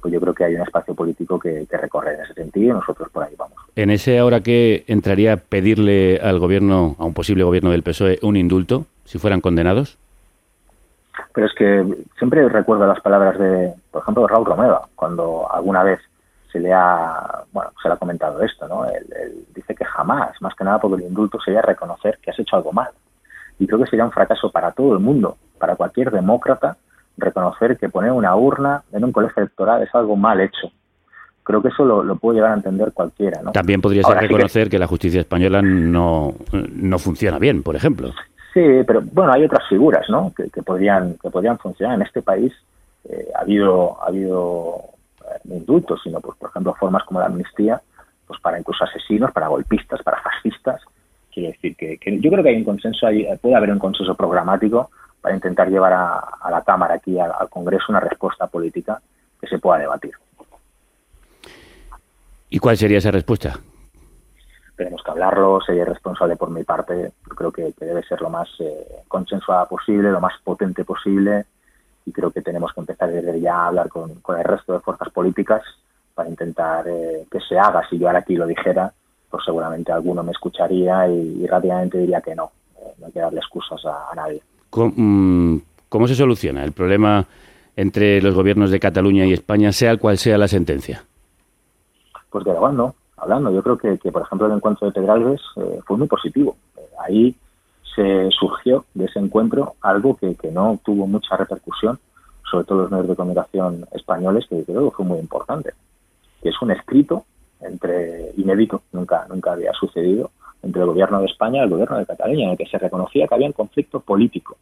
Pues yo creo que hay un espacio político que, que recorrer en ese sentido y nosotros por ahí vamos. En ese ahora que entraría a pedirle al gobierno, a un posible gobierno del PSOE, un indulto, si fueran condenados. Pero es que siempre recuerdo las palabras de, por ejemplo, de Raúl Romeva, cuando alguna vez se le ha, bueno, se le ha comentado esto, ¿no? Él, él dice que jamás, más que nada porque el indulto sería reconocer que has hecho algo mal. Y creo que sería un fracaso para todo el mundo, para cualquier demócrata, reconocer que poner una urna en un colegio electoral es algo mal hecho. Creo que eso lo, lo puede llegar a entender cualquiera, ¿no? También podría ser Ahora sí que- reconocer que... la justicia española no, no funciona bien, por ejemplo. Sí, pero bueno, hay otras figuras, ¿no? Que, que podrían que podrían funcionar en este país. eh, ha habido ha habido eh, no indultos, sino pues por ejemplo formas como la amnistía, pues para incluso asesinos, para golpistas, para fascistas. Quiero decir que, que yo creo que hay un consenso, ahí, eh, puede haber un consenso programático para intentar llevar a, a la Cámara aquí al, al Congreso una respuesta política que se pueda debatir. ¿Y cuál sería esa respuesta? tenemos que hablarlo, sería responsable por mi parte, yo creo que, que debe ser lo más eh, consensuada posible, lo más potente posible, y creo que tenemos que empezar desde ya a hablar con, con el resto de fuerzas políticas para intentar eh, que se haga. Si yo ahora aquí lo dijera, pues seguramente alguno me escucharía y, y rápidamente diría que no, eh, no hay que darle excusas a, a nadie. ¿Cómo, mm, cómo se soluciona el problema entre los gobiernos de Cataluña y España, sea cual sea la sentencia? Pues dialogando, hablando. Yo creo que, que, por ejemplo, el encuentro de Pedralbes eh, fue muy positivo. Eh, ahí se surgió de ese encuentro algo que, que, no tuvo mucha repercusión, sobre todo los medios de comunicación españoles, que creo que fue muy importante. Que es un escrito entre inédito, nunca, nunca había sucedido, entre el gobierno de España y el gobierno de Cataluña, en el que se reconocía que había un conflicto político.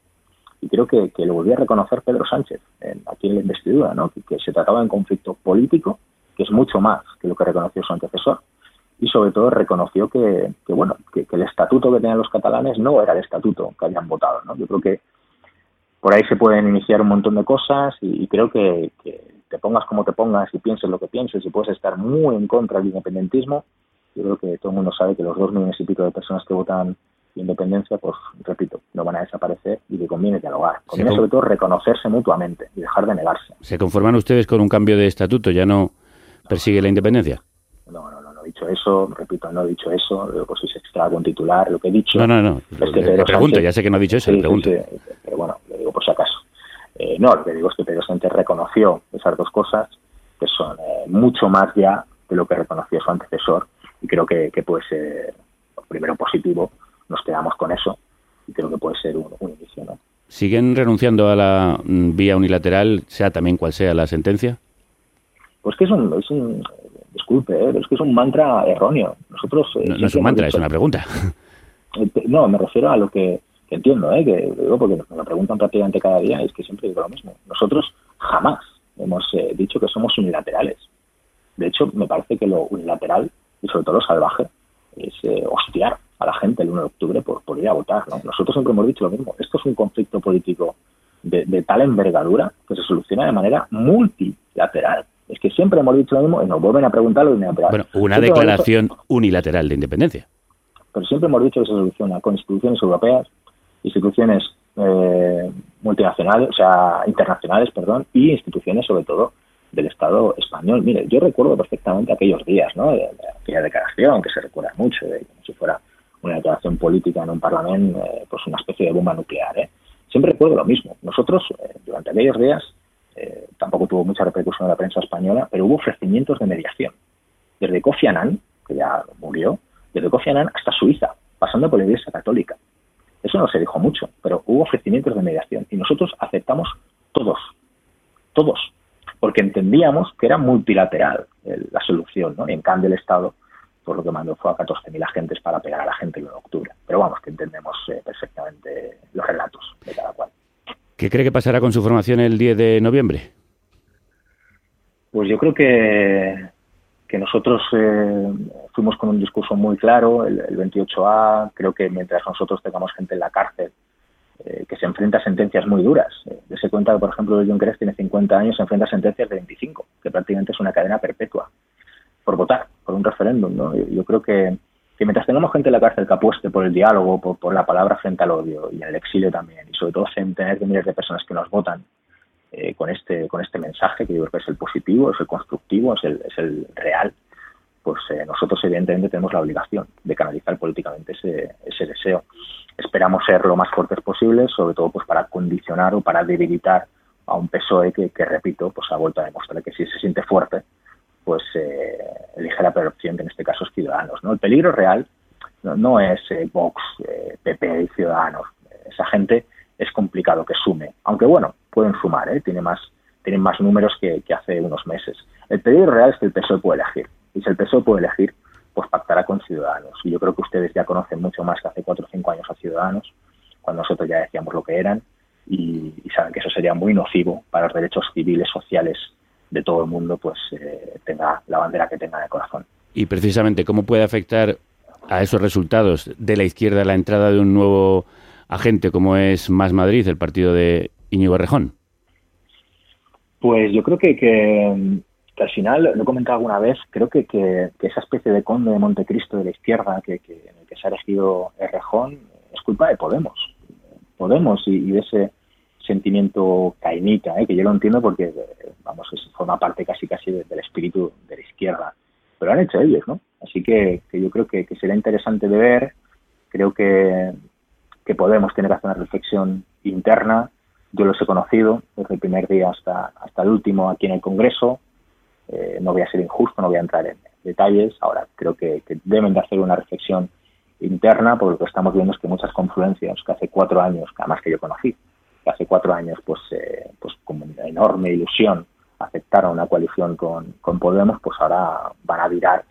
Y creo que, que lo volvía a reconocer Pedro Sánchez en, aquí en la investidura, ¿no? que, se trataba de un conflicto político que es mucho más que lo que reconoció su antecesor. Y sobre todo reconoció que, bueno, que, el estatuto que tenían los catalanes no era el estatuto que habían votado. Yo creo que por ahí se pueden iniciar un montón de cosas y, creo que, te pongas como te pongas y pienses lo que pienses y puedes estar muy en contra del independentismo. Yo creo que todo el mundo sabe que los dos millones y pico de personas que votan independencia, pues repito, no van a desaparecer y que conviene dialogar. Conviene sobre todo reconocerse mutuamente y dejar de negarse. ¿Se conforman ustedes con un cambio de estatuto? ¿Ya no persigue la independencia? No, no, no, no he dicho eso, repito, no he dicho eso, luego si se extrae con titular, lo que he dicho. No, no, no, es que pregunto, Sánchez, ya sé que no ha dicho eso, sí, le pregunto. Sí, sí, pero bueno, le digo por si acaso. Eh, no, lo que digo es que Pedro Sánchez reconoció esas dos cosas, que son eh, mucho más ya de lo que reconoció su antecesor, y creo que, que puede ser, primero positivo, nos quedamos con eso, y creo que puede ser un, un inicio, ¿no? ¿Siguen renunciando a la mm, vía unilateral, sea también cual sea la sentencia? Pues que es un, es un disculpe, ¿eh? es que es un mantra erróneo. Nosotros eh, no, no es un mantra, dicho, es una pregunta. No, me refiero a lo que entiendo, ¿eh? que digo porque me lo preguntan prácticamente cada día y es que siempre digo lo mismo. Nosotros jamás hemos eh, dicho que somos unilaterales. De hecho, me parece que lo unilateral y sobre todo lo salvaje es eh, hostiar a la gente el 1 de octubre por, por ir a votar. ¿no? Nosotros siempre hemos dicho lo mismo. Esto es un conflicto político de, de tal envergadura que se soluciona de manera multilateral. Es que siempre hemos dicho lo mismo y nos vuelven a preguntar lo unilateral. Bueno, una Siempre declaración unilateral de independencia. pero siempre hemos dicho que se soluciona con instituciones europeas, instituciones eh, multinacionales, o sea, internacionales, perdón, y instituciones sobre todo del Estado español. Mire, yo recuerdo perfectamente aquellos días, ¿no? Aquella declaración que se recuerda mucho, de como si fuera una declaración política en un parlamento, eh, pues una especie de bomba nuclear, ¿eh? Siempre recuerdo lo mismo. Nosotros, eh, durante aquellos días, tampoco tuvo mucha repercusión en la prensa española, pero hubo ofrecimientos de mediación. Desde Kofi Annan, que ya murió, desde Kofi Annan hasta Suiza, pasando por la Iglesia Católica. Eso no se dijo mucho, pero hubo ofrecimientos de mediación y nosotros aceptamos todos, todos, porque entendíamos que era multilateral el- la solución, ¿no? Y en cambio el Estado, por lo que mandó fue a 14.000 agentes para pegar a la gente el 1 de octubre. Pero vamos, que entendemos eh, perfectamente los relatos de cada cual. ¿Qué cree que pasará con su formación el 10 de noviembre? Pues yo creo que, que nosotros eh, fuimos con un discurso muy claro, el, el 28A, creo que mientras nosotros tengamos gente en la cárcel eh, que se enfrenta a sentencias muy duras, eh, se cuenta que, por ejemplo, el Junqueras tiene 50 años, se enfrenta a sentencias de 25, que prácticamente es una cadena perpetua, por votar, por un referéndum. ¿no? Yo, yo creo que, que mientras tengamos gente en la cárcel que apueste por el diálogo, por, por la palabra frente al odio y en el exilio también, y sobre todo centenares de miles de personas que nos votan, eh, con este con este mensaje que yo creo que es el positivo, es el constructivo, es el, es el real, pues eh, nosotros evidentemente tenemos la obligación de canalizar políticamente ese, ese deseo. Esperamos ser lo más fuertes posible, sobre todo pues para condicionar o para debilitar a un PSOE que, que repito, pues ha vuelto a demostrar que si se siente fuerte, pues eh, elige la peor opción, que en este caso es Ciudadanos. ¿no? El peligro real no, no es eh, Vox, eh, PP y Ciudadanos. Esa gente es complicado que sume, aunque bueno, pueden sumar, ¿eh? Tiene más, tienen más números que, que hace unos meses. El peligro real es que el PSOE puede elegir, y si el PSOE puede elegir, pues pactará con Ciudadanos. Y yo creo que ustedes ya conocen mucho más que hace cuatro o cinco años a Ciudadanos, cuando nosotros ya decíamos lo que eran, y, y saben que eso sería muy nocivo para los derechos civiles, sociales de todo el mundo, pues eh, tenga la bandera que tenga en el corazón. Y precisamente, ¿cómo puede afectar a esos resultados de la izquierda la entrada de un nuevo agente como es Más Madrid, el partido de Íñigo Errejón? Pues yo creo que, que, al final, lo he comentado alguna vez, creo que, que, esa especie de conde de Montecristo de la izquierda que, en el que se ha elegido Errejón es culpa de Podemos. Podemos y, de ese sentimiento cainita, ¿eh? que yo lo entiendo porque, vamos, forma parte casi casi de- del espíritu de la izquierda. Pero lo han hecho ellos, ¿no? Así que, que yo creo que, que será interesante de ver. Creo que, que Podemos tener que hacer una reflexión interna. Yo los he conocido desde el primer día hasta, hasta el último aquí en el Congreso. Eh, no voy a ser injusto, no voy a entrar en detalles. Ahora creo que, deben de hacer una reflexión interna, porque lo que estamos viendo es que muchas confluencias que hace cuatro años, además que yo conocí, que hace cuatro años, pues, eh, pues con una enorme ilusión aceptaron una coalición con, con Podemos, pues ahora van a virar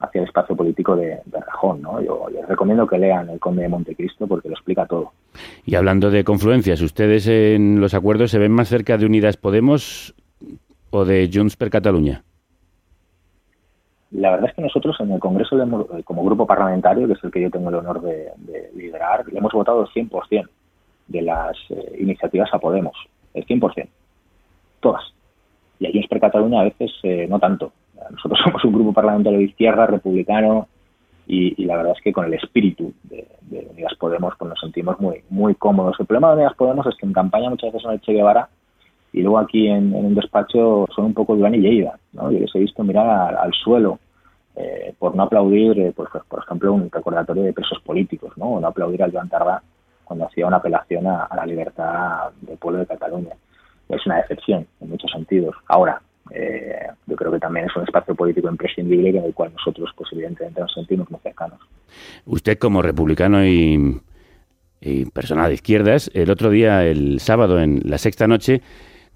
hacia el espacio político de, de Rajón. ¿no? Yo les recomiendo que lean El Conde de Montecristo porque lo explica todo. Y hablando de confluencias, ¿ustedes en los acuerdos se ven más cerca de Unidas Podemos o de Junts per Catalunya? La verdad es que nosotros en el Congreso, eh, como grupo parlamentario, que es el que yo tengo el honor de, de liderar, le hemos votado el 100% de las eh, iniciativas a Podemos. El 100%. Todas. Y a Junts per Catalunya a veces eh, no tanto. Nosotros somos un grupo parlamentario de izquierda, republicano, y, la verdad es que con el espíritu de, Unidas Podemos pues nos sentimos muy, muy cómodos. El problema de Unidas Podemos es que en campaña muchas veces son el Che Guevara y luego aquí en, un despacho son un poco Durán y Lleida. ¿no? Yo les he visto mirar al, al suelo eh, por no aplaudir, eh, pues, pues, por ejemplo, un recordatorio de presos políticos, ¿no? o no aplaudir al Joan Tardá cuando hacía una apelación a, a la libertad del pueblo de Cataluña. Es una decepción en muchos sentidos. Ahora, eh, yo creo que también es un espacio político imprescindible en el cual nosotros, pues evidentemente, nos sentimos muy cercanos. Usted como republicano y, y persona de izquierdas, el otro día, el sábado, en la sexta noche,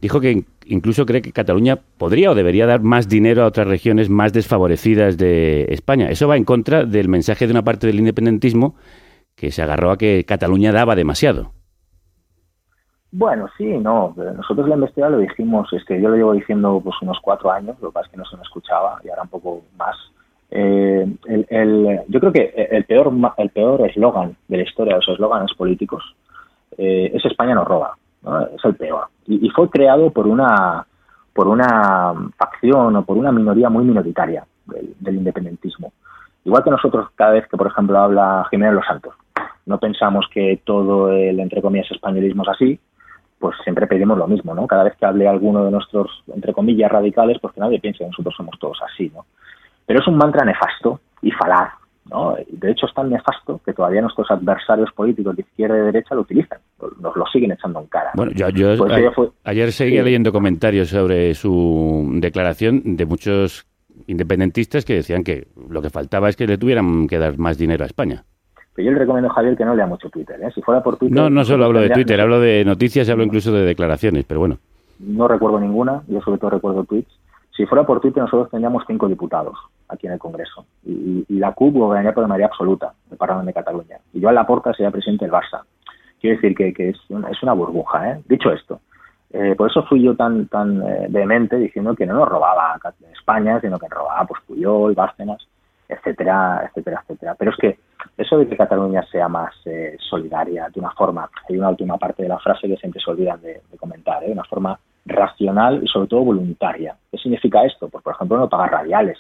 dijo que in- incluso cree que Cataluña podría o debería dar más dinero a otras regiones más desfavorecidas de España. Eso va en contra del mensaje de una parte del independentismo que se agarró a que Cataluña daba demasiado. Bueno, sí, no. Nosotros la investigación lo dijimos, es que yo lo llevo diciendo pues unos cuatro años, lo que pasa es que no se me escuchaba y ahora un poco más. Eh, el, el- yo creo que el peor el peor eslogan de la historia, los eslóganes políticos, eh, es España nos roba. ¿no? Es el peor. Y, y fue creado por una por una facción o por una minoría muy minoritaria del, del independentismo. Igual que nosotros cada vez que, por ejemplo, habla Jiménez Los Santos, no pensamos que todo el, entre comillas, españolismo es así, pues siempre pedimos lo mismo, ¿no? Cada vez que hable alguno de nuestros, entre comillas, radicales, pues que nadie piense que nosotros somos todos así, ¿no? Pero es un mantra nefasto y falaz, ¿no? De hecho es tan nefasto que todavía nuestros adversarios políticos de izquierda y derecha lo utilizan, nos lo siguen echando en cara. Bueno, yo, yo Pues a- ella fue- ayer seguía sí. leyendo comentarios sobre su declaración de muchos independentistas que decían que lo que faltaba es que le tuvieran que dar más dinero a España. Pero yo le recomiendo a Javier que no lea mucho Twitter, ¿eh? Si fuera por Twitter... No, no solo hablo de Twitter, hablo de noticias y hablo incluso de declaraciones, pero bueno. no recuerdo ninguna, yo sobre todo recuerdo tweets. Si fuera por Twitter, nosotros tendríamos cinco diputados aquí en el Congreso. Y, y la CUP gobernaría por mayoría absoluta el Parlamento de Cataluña. Y Joan Laporta sería presidente del Barça. Quiero decir que, que es, una, es una burbuja. ¿eh? Dicho esto, eh, por eso fui yo tan tan eh, vehemente diciendo que no nos robaba España, sino que robaba pues, Puyol, Bárcenas, etcétera, etcétera, etcétera. Pero es que eso de que Cataluña sea más eh, solidaria de una forma, hay una última parte de la frase que siempre se olvidan de, comentar, ¿eh? de una forma racional y sobre todo voluntaria. ¿Qué significa esto? Pues por ejemplo no pagar radiales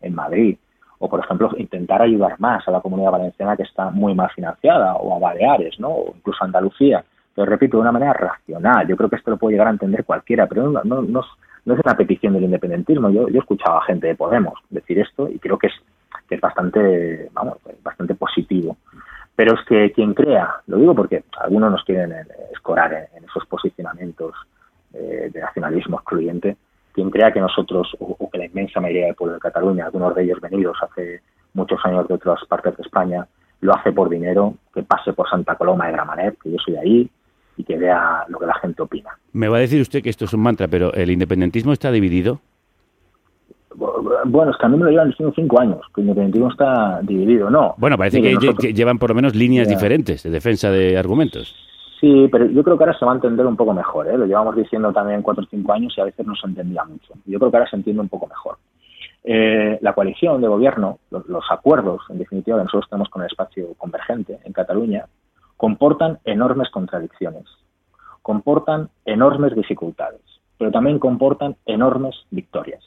en Madrid o por ejemplo intentar ayudar más a la comunidad valenciana que está muy mal financiada o a Baleares, ¿no? O incluso a Andalucía. Pero repito, de una manera racional. Yo creo que esto lo puede llegar a entender cualquiera, pero no, no, no, es- no es una petición del independentismo. Yo, yo he escuchado a gente de Podemos decir esto y creo que es, que es bastante, vamos, bastante positivo. Pero es que quien crea, lo digo porque algunos nos quieren escorar en, esos posicionamientos eh, de nacionalismo excluyente, quien crea que nosotros, o, o que la inmensa mayoría del pueblo de Cataluña, algunos de ellos venidos hace muchos años de otras partes de España, lo hace por dinero, que pase por Santa Coloma de Gramanet, que yo soy ahí, y que vea lo que la gente opina. Me va a decir usted que esto es un mantra, pero ¿el independentismo está dividido? Bueno, es que a mí me lo llevan diciendo cinco años, que el independentismo está dividido. No. Bueno, parece Mire, que nosotros- llevan por lo menos líneas diferentes de defensa de argumentos. Sí, pero yo creo que ahora se va a entender un poco mejor. ¿eh? Lo llevamos diciendo también cuatro o cinco años y a veces no se entendía mucho. Yo creo que ahora se entiende un poco mejor. Eh, la coalición de gobierno, los, los acuerdos, en definitiva, que nosotros tenemos con el espacio convergente en Cataluña, comportan enormes contradicciones, comportan enormes dificultades, pero también comportan enormes victorias.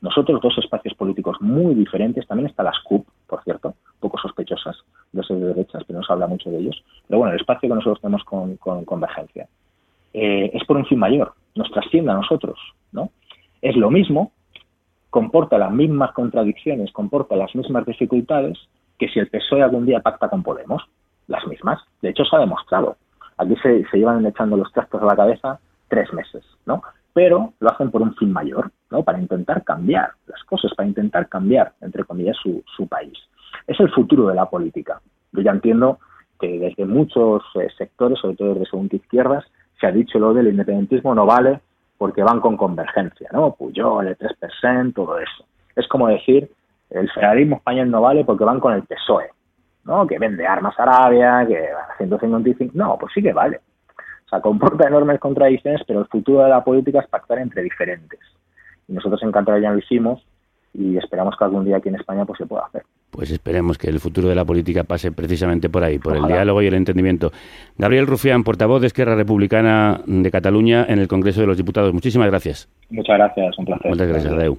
Nosotros, dos espacios políticos muy diferentes, también está las CUP, por cierto, poco sospechosas de ser de derechas, pero no se habla mucho de ellos. Pero bueno, el espacio que nosotros tenemos con, con Convergencia eh, es por un fin mayor, nos trasciende a nosotros, ¿no? Es lo mismo, comporta las mismas contradicciones, comporta las mismas dificultades que si el PSOE algún día pacta con Podemos, las mismas. De hecho, se ha demostrado. Aquí se, se llevan echando los trastos a la cabeza tres meses, ¿no? Pero lo hacen por un fin mayor, ¿no? Para intentar cambiar las cosas, para intentar cambiar, entre comillas, su, país. Es el futuro de la política. Yo ya entiendo que desde muchos eh, sectores, sobre todo desde según izquierdas, se ha dicho lo del independentismo no vale porque van con convergencia, ¿no? Puyol, el 3%, todo eso. Es como decir, el federalismo español no vale porque van con el PSOE, ¿no? Que vende armas a Arabia, que van a 155. No, pues sí que vale. O sea, comporta enormes contradicciones, pero el futuro de la política es pactar entre diferentes. Y nosotros en Cataluña lo hicimos y esperamos que algún día aquí en España pues se pueda hacer. Pues esperemos que el futuro de la política pase precisamente por ahí, por el diálogo y el entendimiento. Gabriel Rufián, portavoz de Esquerra Republicana de Cataluña en el Congreso de los Diputados. Muchísimas gracias. Muchas gracias, un placer. Muchas gracias, Adeu.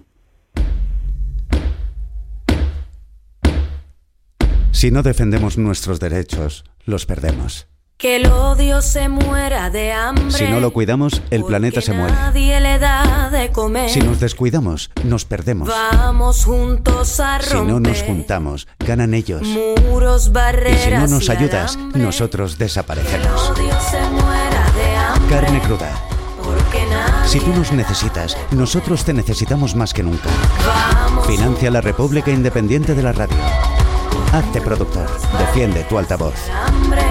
Si no defendemos nuestros derechos, los perdemos. Que el odio se muera de hambre. Si no lo cuidamos, el planeta se muere. Nadie le da de comer. Si nos descuidamos, nos perdemos. Vamos juntos a Si no romper nos juntamos, ganan ellos. muros, Y barreras. si no nos y ayudas, alambre. nosotros desaparecemos. El odio se muera de hambre. Carne cruda. Si tú nos necesitas, nosotros te necesitamos más que nunca. Vamos Financia la República Independiente de la Radio. Hazte productor. Defiende tu altavoz. hambre.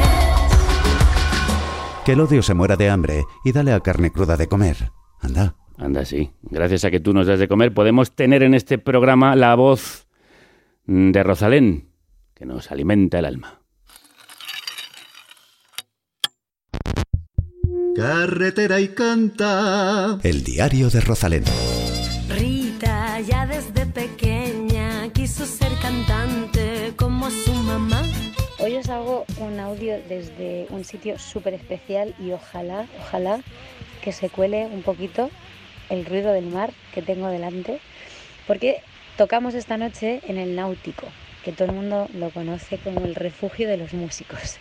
Que el odio se muera de hambre y dale a carne cruda de comer. Anda. Anda, sí. Gracias a que tú nos das de comer, podemos tener en este programa la voz de Rosalén, que nos alimenta el alma. Carretera y canta. El diario de Rosalén. Rita ya desde pequeña Hoy os hago un audio desde un sitio súper especial y ojalá, ojalá que se cuele un poquito el ruido del mar que tengo delante, porque tocamos esta noche en el Náutico, que todo el mundo lo conoce como el refugio de los músicos.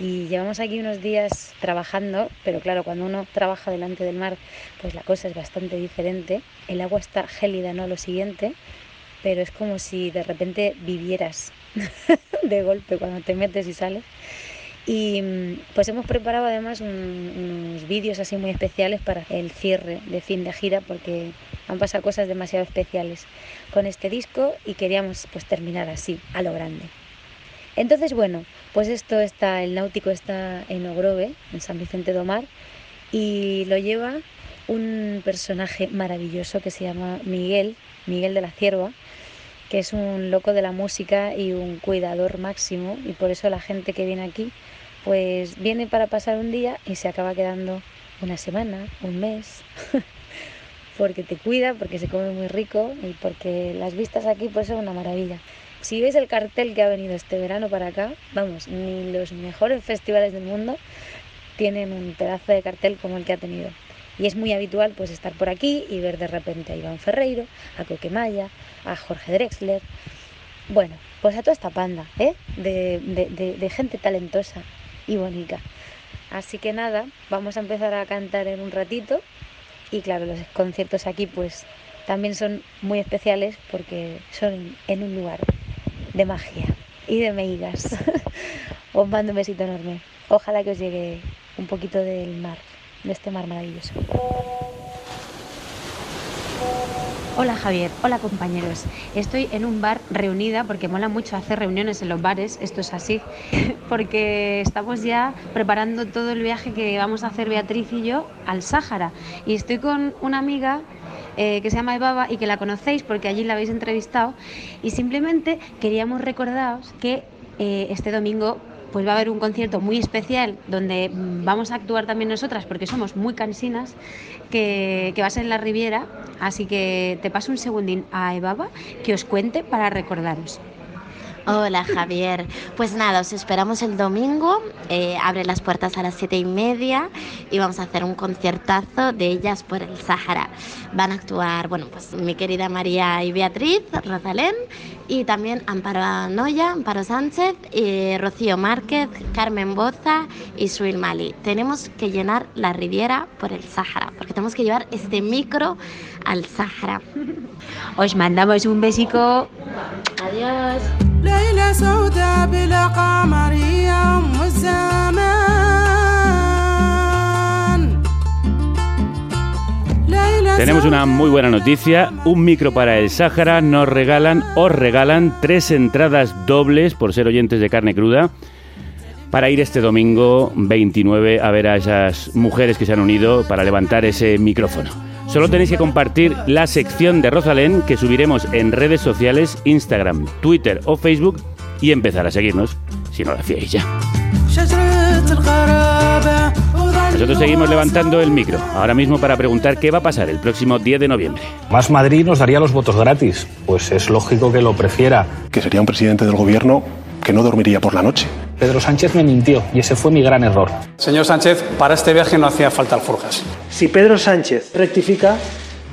Y llevamos aquí unos días trabajando, pero claro, cuando uno trabaja delante del mar, pues la cosa es bastante diferente. El agua está gélida, no lo siguiente, pero es como si de repente vivieras de golpe cuando te metes y sales. Y mm, pues hemos preparado además un- unos vídeos así muy especiales para el cierre de fin de gira porque han pasado cosas demasiado especiales con este disco y queríamos pues terminar así, a lo grande. Entonces bueno, pues esto está, el náutico está en Ogrove, en San Vicente do Mar, y lo lleva un personaje maravilloso que se llama Miguel, Miguel de la Cierva, que es un loco de la música y un cuidador máximo y por eso la gente que viene aquí pues viene para pasar un día y se acaba quedando una semana, un mes, porque te cuida, porque se come muy rico y porque las vistas aquí pues son una maravilla. Si veis el cartel que ha venido este verano para acá, vamos, ni los mejores festivales del mundo tienen un pedazo de cartel como el que ha tenido. Y es muy habitual pues estar por aquí y ver de repente a Iván Ferreiro, a Coquemaya, a Jorge Drexler. Bueno, pues a toda esta panda ¿eh? de, de- gente talentosa y bonita. Así que nada, vamos a empezar a cantar en un ratito. Y claro, los conciertos aquí pues también son muy especiales porque son en un lugar de magia y de meigas. os mando un besito enorme. Ojalá que os llegue un poquito del mar, de este mar maravilloso. Hola Javier, hola compañeros. Estoy en un bar reunida porque mola mucho hacer reuniones en los bares, esto es así, porque estamos ya preparando todo el viaje que vamos a hacer Beatriz y yo al Sáhara. Y estoy con una amiga eh, que se llama Ebaba y que la conocéis porque allí la habéis entrevistado. Y simplemente queríamos recordaros que eh, este domingo pues va a haber un concierto muy especial donde vamos a actuar también nosotras porque somos muy cansinas, que, que va a ser en la Riviera. Así que te paso un segundín a Ebaba que os cuente para recordaros. Hola Javier, pues nada, os esperamos el domingo, eh, abre las puertas a las siete y media y vamos a hacer un conciertazo de ellas por el Sáhara. Van a actuar, bueno, pues mi querida María y Beatriz, Rosalén y también Amparo Noya, Amparo Sánchez, eh, Rocío Márquez, Carmen Boza y Suil Mali. Tenemos que llenar la Riviera por el Sáhara, porque tenemos que llevar este micro al Sáhara. Os mandamos un besico. Adiós. ليلة سوداء بلا قمر يوم والزمان Tenemos una muy buena noticia, un micro para el Sáhara, nos regalan, os regalan tres entradas dobles por ser oyentes de carne cruda para ir este domingo 29 a ver a esas mujeres que se han unido para levantar ese micrófono. Solo tenéis que compartir la sección de Rosalén que subiremos en redes sociales, Instagram, Twitter o Facebook y empezar a seguirnos, si no lo hacíais ya. Nosotros seguimos levantando el micro, ahora mismo para preguntar qué va a pasar el próximo 10 de noviembre. Más Madrid nos daría los votos gratis, pues es lógico que lo prefiera. Que sería un presidente del gobierno que no dormiría por la noche. Pedro Sánchez me mintió y ese fue mi gran error. Señor Sánchez, para este viaje no hacía falta alforjas. Si Pedro Sánchez rectifica,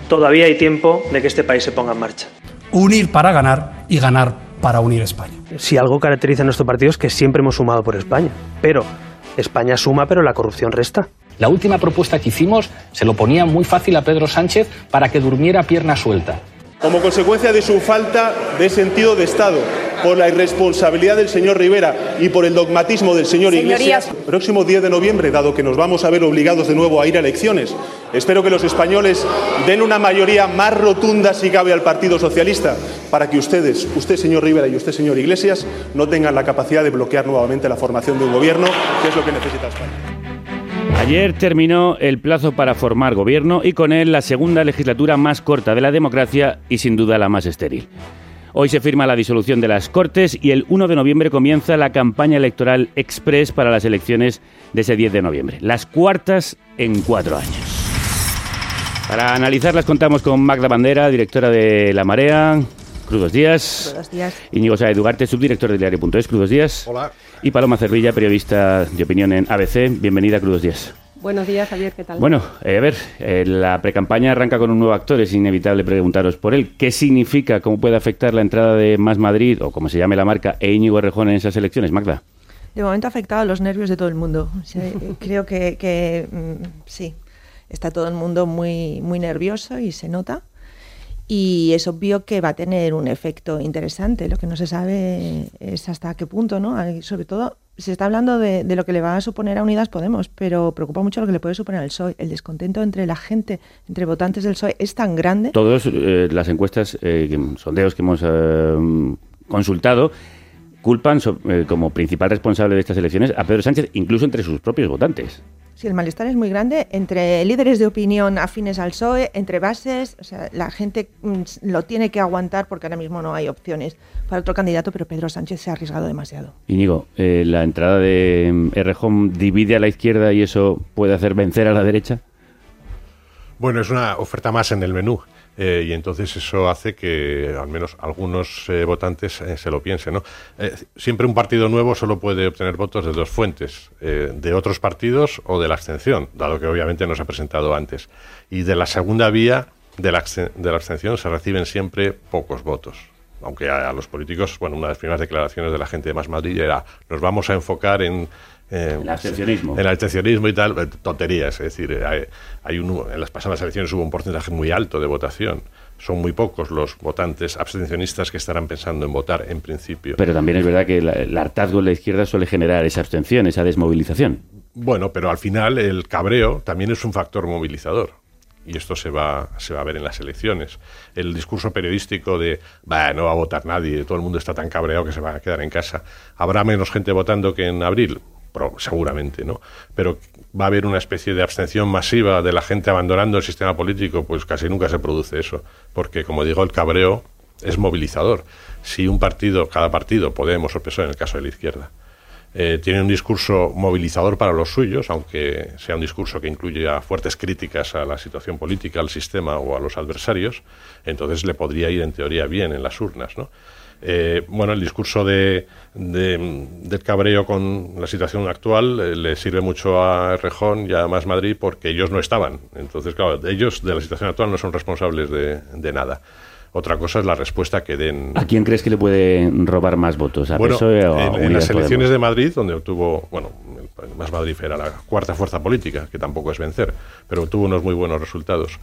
todavía hay tiempo de que este país se ponga en marcha. Unir para ganar y ganar para unir España. Si algo caracteriza a nuestro partido es que siempre hemos sumado por España, pero España suma, pero la corrupción resta. La última propuesta que hicimos se lo ponía muy fácil a Pedro Sánchez para que durmiera pierna suelta. Como consecuencia de su falta de sentido de Estado, por la irresponsabilidad del señor Rivera y por el dogmatismo del señor Señorías. Iglesias, próximo 10 de noviembre, dado que nos vamos a ver obligados de nuevo a ir a elecciones, espero que los españoles den una mayoría más rotunda, si cabe, al Partido Socialista, para que ustedes, usted señor Rivera y usted señor Iglesias, no tengan la capacidad de bloquear nuevamente la formación de un gobierno, que es lo que necesita España. Ayer terminó el plazo para formar gobierno y con él la segunda legislatura más corta de la democracia y sin duda la más estéril. Hoy se firma la disolución de las Cortes y el 1 de noviembre comienza la campaña electoral express para las elecciones de ese 10 de noviembre. Las cuartas en cuatro años. Para analizarlas contamos con Magda Bandera, directora de La Marea. Crudos días. Buenos días. Íñigo subdirector de diario.es. Crudos días. Hola. Y Paloma Cervilla, periodista de opinión en ABC. Bienvenida a Crudos Días. Buenos días, Javier, ¿qué tal? Bueno, eh, a ver, eh, la precampaña arranca con un nuevo actor, es inevitable preguntaros por él. ¿Qué significa, cómo puede afectar la entrada de Más Madrid, o como se llame la marca, e Íñigo Errejón en esas elecciones, Magda? De momento ha afectado a los nervios de todo el mundo. O sea, eh, creo que, que, mm, sí, está todo el mundo muy, muy nervioso y se nota. Y es obvio que va a tener un efecto interesante. Lo que no se sabe es hasta qué punto, ¿no? Sobre todo, se está hablando de, de lo que le va a suponer a Unidas Podemos, pero preocupa mucho lo que le puede suponer al PSOE. El descontento entre la gente, entre votantes del PSOE, es tan grande. Todas las encuestas, eh, sondeos que hemos eh, consultado, culpan so- eh, como principal responsable de estas elecciones a Pedro Sánchez, incluso entre sus propios votantes. Sí, el malestar es muy grande entre líderes de opinión afines al PSOE, entre bases. O sea, la gente mm, lo tiene que aguantar porque ahora mismo no hay opciones para otro candidato, pero Pedro Sánchez se ha arriesgado demasiado. Íñigo, eh, ¿la entrada de mm, Errejón divide a la izquierda y eso puede hacer vencer a la derecha? Bueno, es una oferta más en el menú. Eh, y entonces eso hace que al menos algunos eh, votantes eh, se lo piensen. ¿no? Siempre un partido nuevo solo puede obtener votos de dos fuentes, de otros partidos o de la abstención, dado que obviamente no se ha presentado antes. Y de la segunda vía, de la, de la abstención, se reciben siempre pocos votos. Aunque a los políticos, bueno, una de las primeras declaraciones de la gente de Más Madrid era, nos vamos a enfocar en... eh, El abstencionismo. En el abstencionismo y tal, eh, tonterías. Es decir, eh, hay, hay un, en las pasadas elecciones hubo un porcentaje muy alto de votación. Son muy pocos los votantes abstencionistas que estarán pensando en votar en principio. Pero también es verdad que la- el hartazgo en la izquierda suele generar esa abstención, esa desmovilización. Bueno, pero al final el cabreo también es un factor movilizador. Y esto se va, se va a ver en las elecciones. El discurso periodístico de, "Bah, no va a votar nadie, todo el mundo está tan cabreado que se va a quedar en casa. ¿Habrá menos gente votando que en abril? Seguramente, ¿no? Pero va a haber una especie de abstención masiva de la gente abandonando el sistema político, pues casi nunca se produce eso. Porque, como digo, el cabreo es movilizador. Si un partido, cada partido, Podemos o en el caso de la izquierda, eh, tiene un discurso movilizador para los suyos, aunque sea un discurso que incluya fuertes críticas a la situación política, al sistema o a los adversarios, entonces le podría ir en teoría bien en las urnas, ¿no? Eh, bueno, el discurso de, de- del cabreo con la situación actual eh, le sirve mucho a Rejón y a Más Madrid porque ellos no estaban. Entonces, claro, ellos de la situación actual no son responsables de, de nada. Otra cosa es la respuesta que den ¿A quién crees que le puede robar más votos? ¿A bueno, PSOE o a en, en Unidas las elecciones Podemos? de Madrid, donde obtuvo, bueno, Más Madrid era la cuarta fuerza política, que tampoco es vencer, pero obtuvo unos muy buenos resultados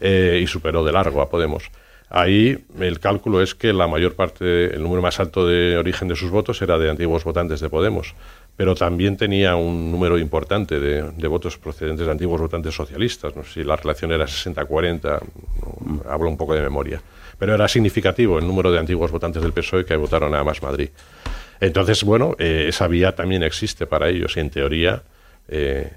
eh, y superó de largo a Podemos. Ahí el cálculo es que la mayor parte, el número más alto de origen de sus votos era de antiguos votantes de Podemos, pero también tenía un número importante de, votos procedentes de antiguos votantes socialistas. No sé si la relación era 60-40, no, hablo un poco de memoria, pero era significativo el número de antiguos votantes del PSOE que votaron a Más Madrid. Entonces, bueno, eh, esa vía también existe para ellos y en teoría eh,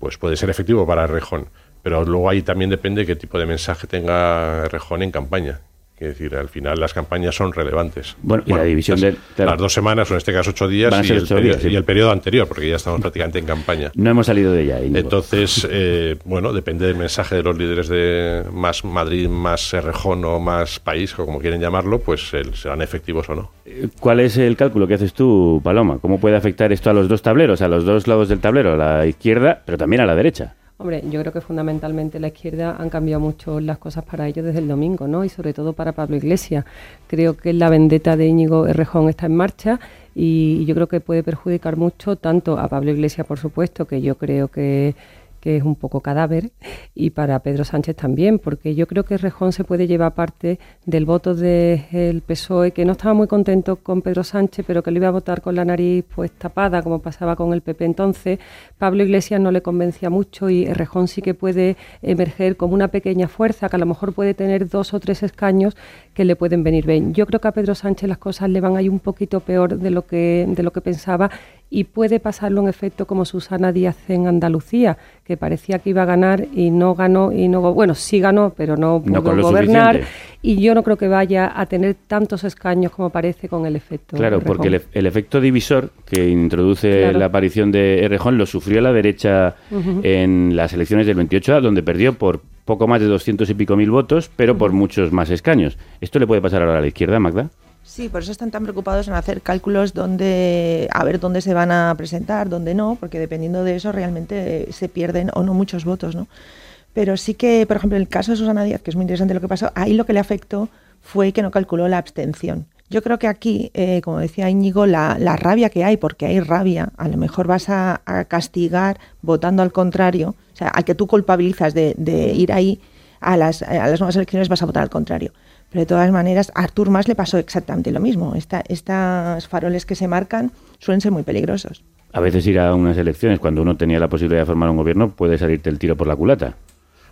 pues puede ser efectivo para Rejón. Pero luego ahí también depende qué tipo de mensaje tenga Rejón en campaña. Es decir, al final las campañas son relevantes. Bueno, y la división las, claro. las dos semanas, o en este caso ocho días, y el, ocho periodo, días, sí. y el periodo anterior, porque ya estamos prácticamente en campaña. No hemos salido de ella. Íñigo. Entonces, eh, bueno, depende del mensaje de los líderes de más Madrid, más Rejón o más país, o como quieren llamarlo, pues el- serán efectivos o no. ¿Cuál es el cálculo que haces tú, Paloma? ¿Cómo puede afectar esto a los dos tableros, a los dos lados del tablero, a la izquierda, pero también a la derecha? Hombre, yo creo que fundamentalmente la izquierda han cambiado mucho las cosas para ellos desde el domingo, ¿no? Y sobre todo para Pablo Iglesias. Creo que la vendetta de Íñigo Errejón está en marcha y yo creo que puede perjudicar mucho tanto a Pablo Iglesias, por supuesto, que yo creo que, que es un poco cadáver, y para Pedro Sánchez también, porque yo creo que Rejón se puede llevar parte del voto del PSOE, E, que no estaba muy contento con Pedro Sánchez, pero que lo iba a votar con la nariz pues tapada, como pasaba con el PP entonces. Pablo Iglesias no le convencía mucho y Rejón sí que puede emerger como una pequeña fuerza, que a lo mejor puede tener dos o tres escaños que le pueden venir bien. Yo creo que a Pedro Sánchez las cosas le van ahí un poquito peor de lo que, de lo que pensaba y puede pasarlo un efecto como Susana Díaz en Andalucía, que parecía que iba a ganar y no ganó y no bueno sí ganó pero no pudo No gobernar suficiente. y yo no creo que vaya a tener tantos escaños como parece con el efecto Claro, Errejón. porque el, el efecto divisor que introduce Claro. la aparición de Errejón lo sufrió la derecha en las elecciones del 28A, donde perdió por poco más de 200 y pico mil votos, pero por muchos más escaños. ¿Esto le puede pasar ahora a la izquierda, Magda? Sí, por eso están tan preocupados en hacer cálculos donde, a ver dónde se van a presentar, dónde no, porque dependiendo de eso realmente eh, se pierden o no muchos votos, ¿no? Pero sí que, por ejemplo, en el caso de Susana Díaz, que es muy interesante lo que pasó, ahí lo que le afectó fue que no calculó la abstención. Yo creo que aquí, eh, como decía Íñigo, la, la rabia que hay, porque hay rabia, a lo mejor vas a, a castigar votando al contrario, o sea, al que tú culpabilizas de, de ir ahí a las, a las nuevas elecciones vas a votar al contrario. Pero de todas maneras, a Artur Mas le pasó exactamente lo mismo. Esta, estas faroles que se marcan suelen ser muy peligrosos. A veces ir a unas elecciones cuando uno tenía la posibilidad de formar un gobierno puede salirte el tiro por la culata.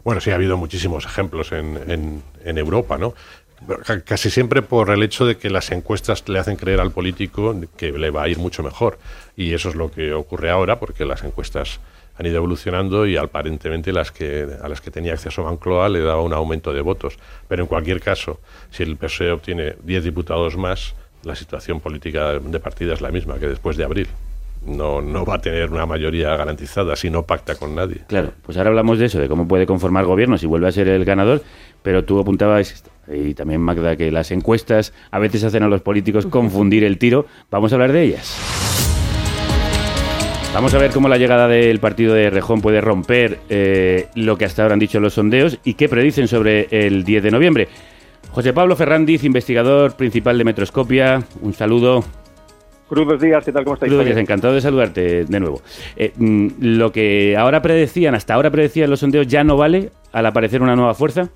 Bueno, sí, ha habido muchísimos ejemplos en, en- en Europa, ¿no? Ca- Casi siempre por el hecho de que las encuestas le hacen creer al político que le va a ir mucho mejor. Y eso es lo que ocurre ahora, porque las encuestas han ido evolucionando y aparentemente las que, a las que tenía acceso Moncloa le daba un aumento de votos. Pero en cualquier caso, si el PSOE obtiene 10 diputados más, la situación política de partida es la misma que después de abril. No, no va a tener una mayoría garantizada si no pacta con nadie. Claro, pues ahora hablamos de eso, de cómo puede conformar gobierno si vuelve a ser el ganador, pero tú apuntabas, y también Magda, que las encuestas a veces hacen a los políticos confundir el tiro. Vamos a hablar de ellas. Vamos a ver cómo la llegada del partido de Rejón puede romper eh, lo que hasta ahora han dicho los sondeos y qué predicen sobre el 10 de noviembre. José Pablo Ferrandiz, investigador principal de Metroscopia, un saludo. Crudos días, ¿qué tal? ¿Cómo estáis? Días, encantado de saludarte de nuevo. Eh, mm, lo que ahora predecían, hasta ahora predecían los sondeos, ya no vale al aparecer una nueva fuerza.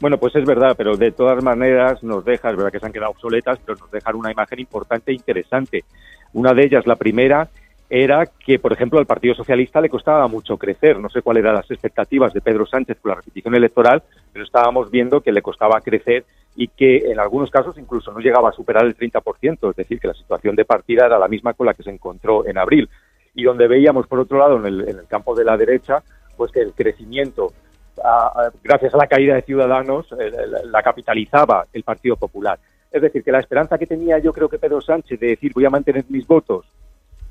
Bueno, pues es verdad, pero de todas maneras nos deja, es verdad que se han quedado obsoletas, pero nos dejan una imagen importante e interesante. Una de ellas, la primera, era que, por ejemplo, al Partido Socialista le costaba mucho crecer. No sé cuáles eran las expectativas de Pedro Sánchez con la repetición electoral, pero estábamos viendo que le costaba crecer y que en algunos casos incluso no llegaba a superar el 30%, es decir, que la situación de partida era la misma con la que se encontró en abril. Y donde veíamos, por otro lado, en el, campo de la derecha, pues que el crecimiento gracias a la caída de Ciudadanos, eh, la capitalizaba el Partido Popular. Es decir, que la esperanza que tenía yo creo que Pedro Sánchez de decir voy a mantener mis votos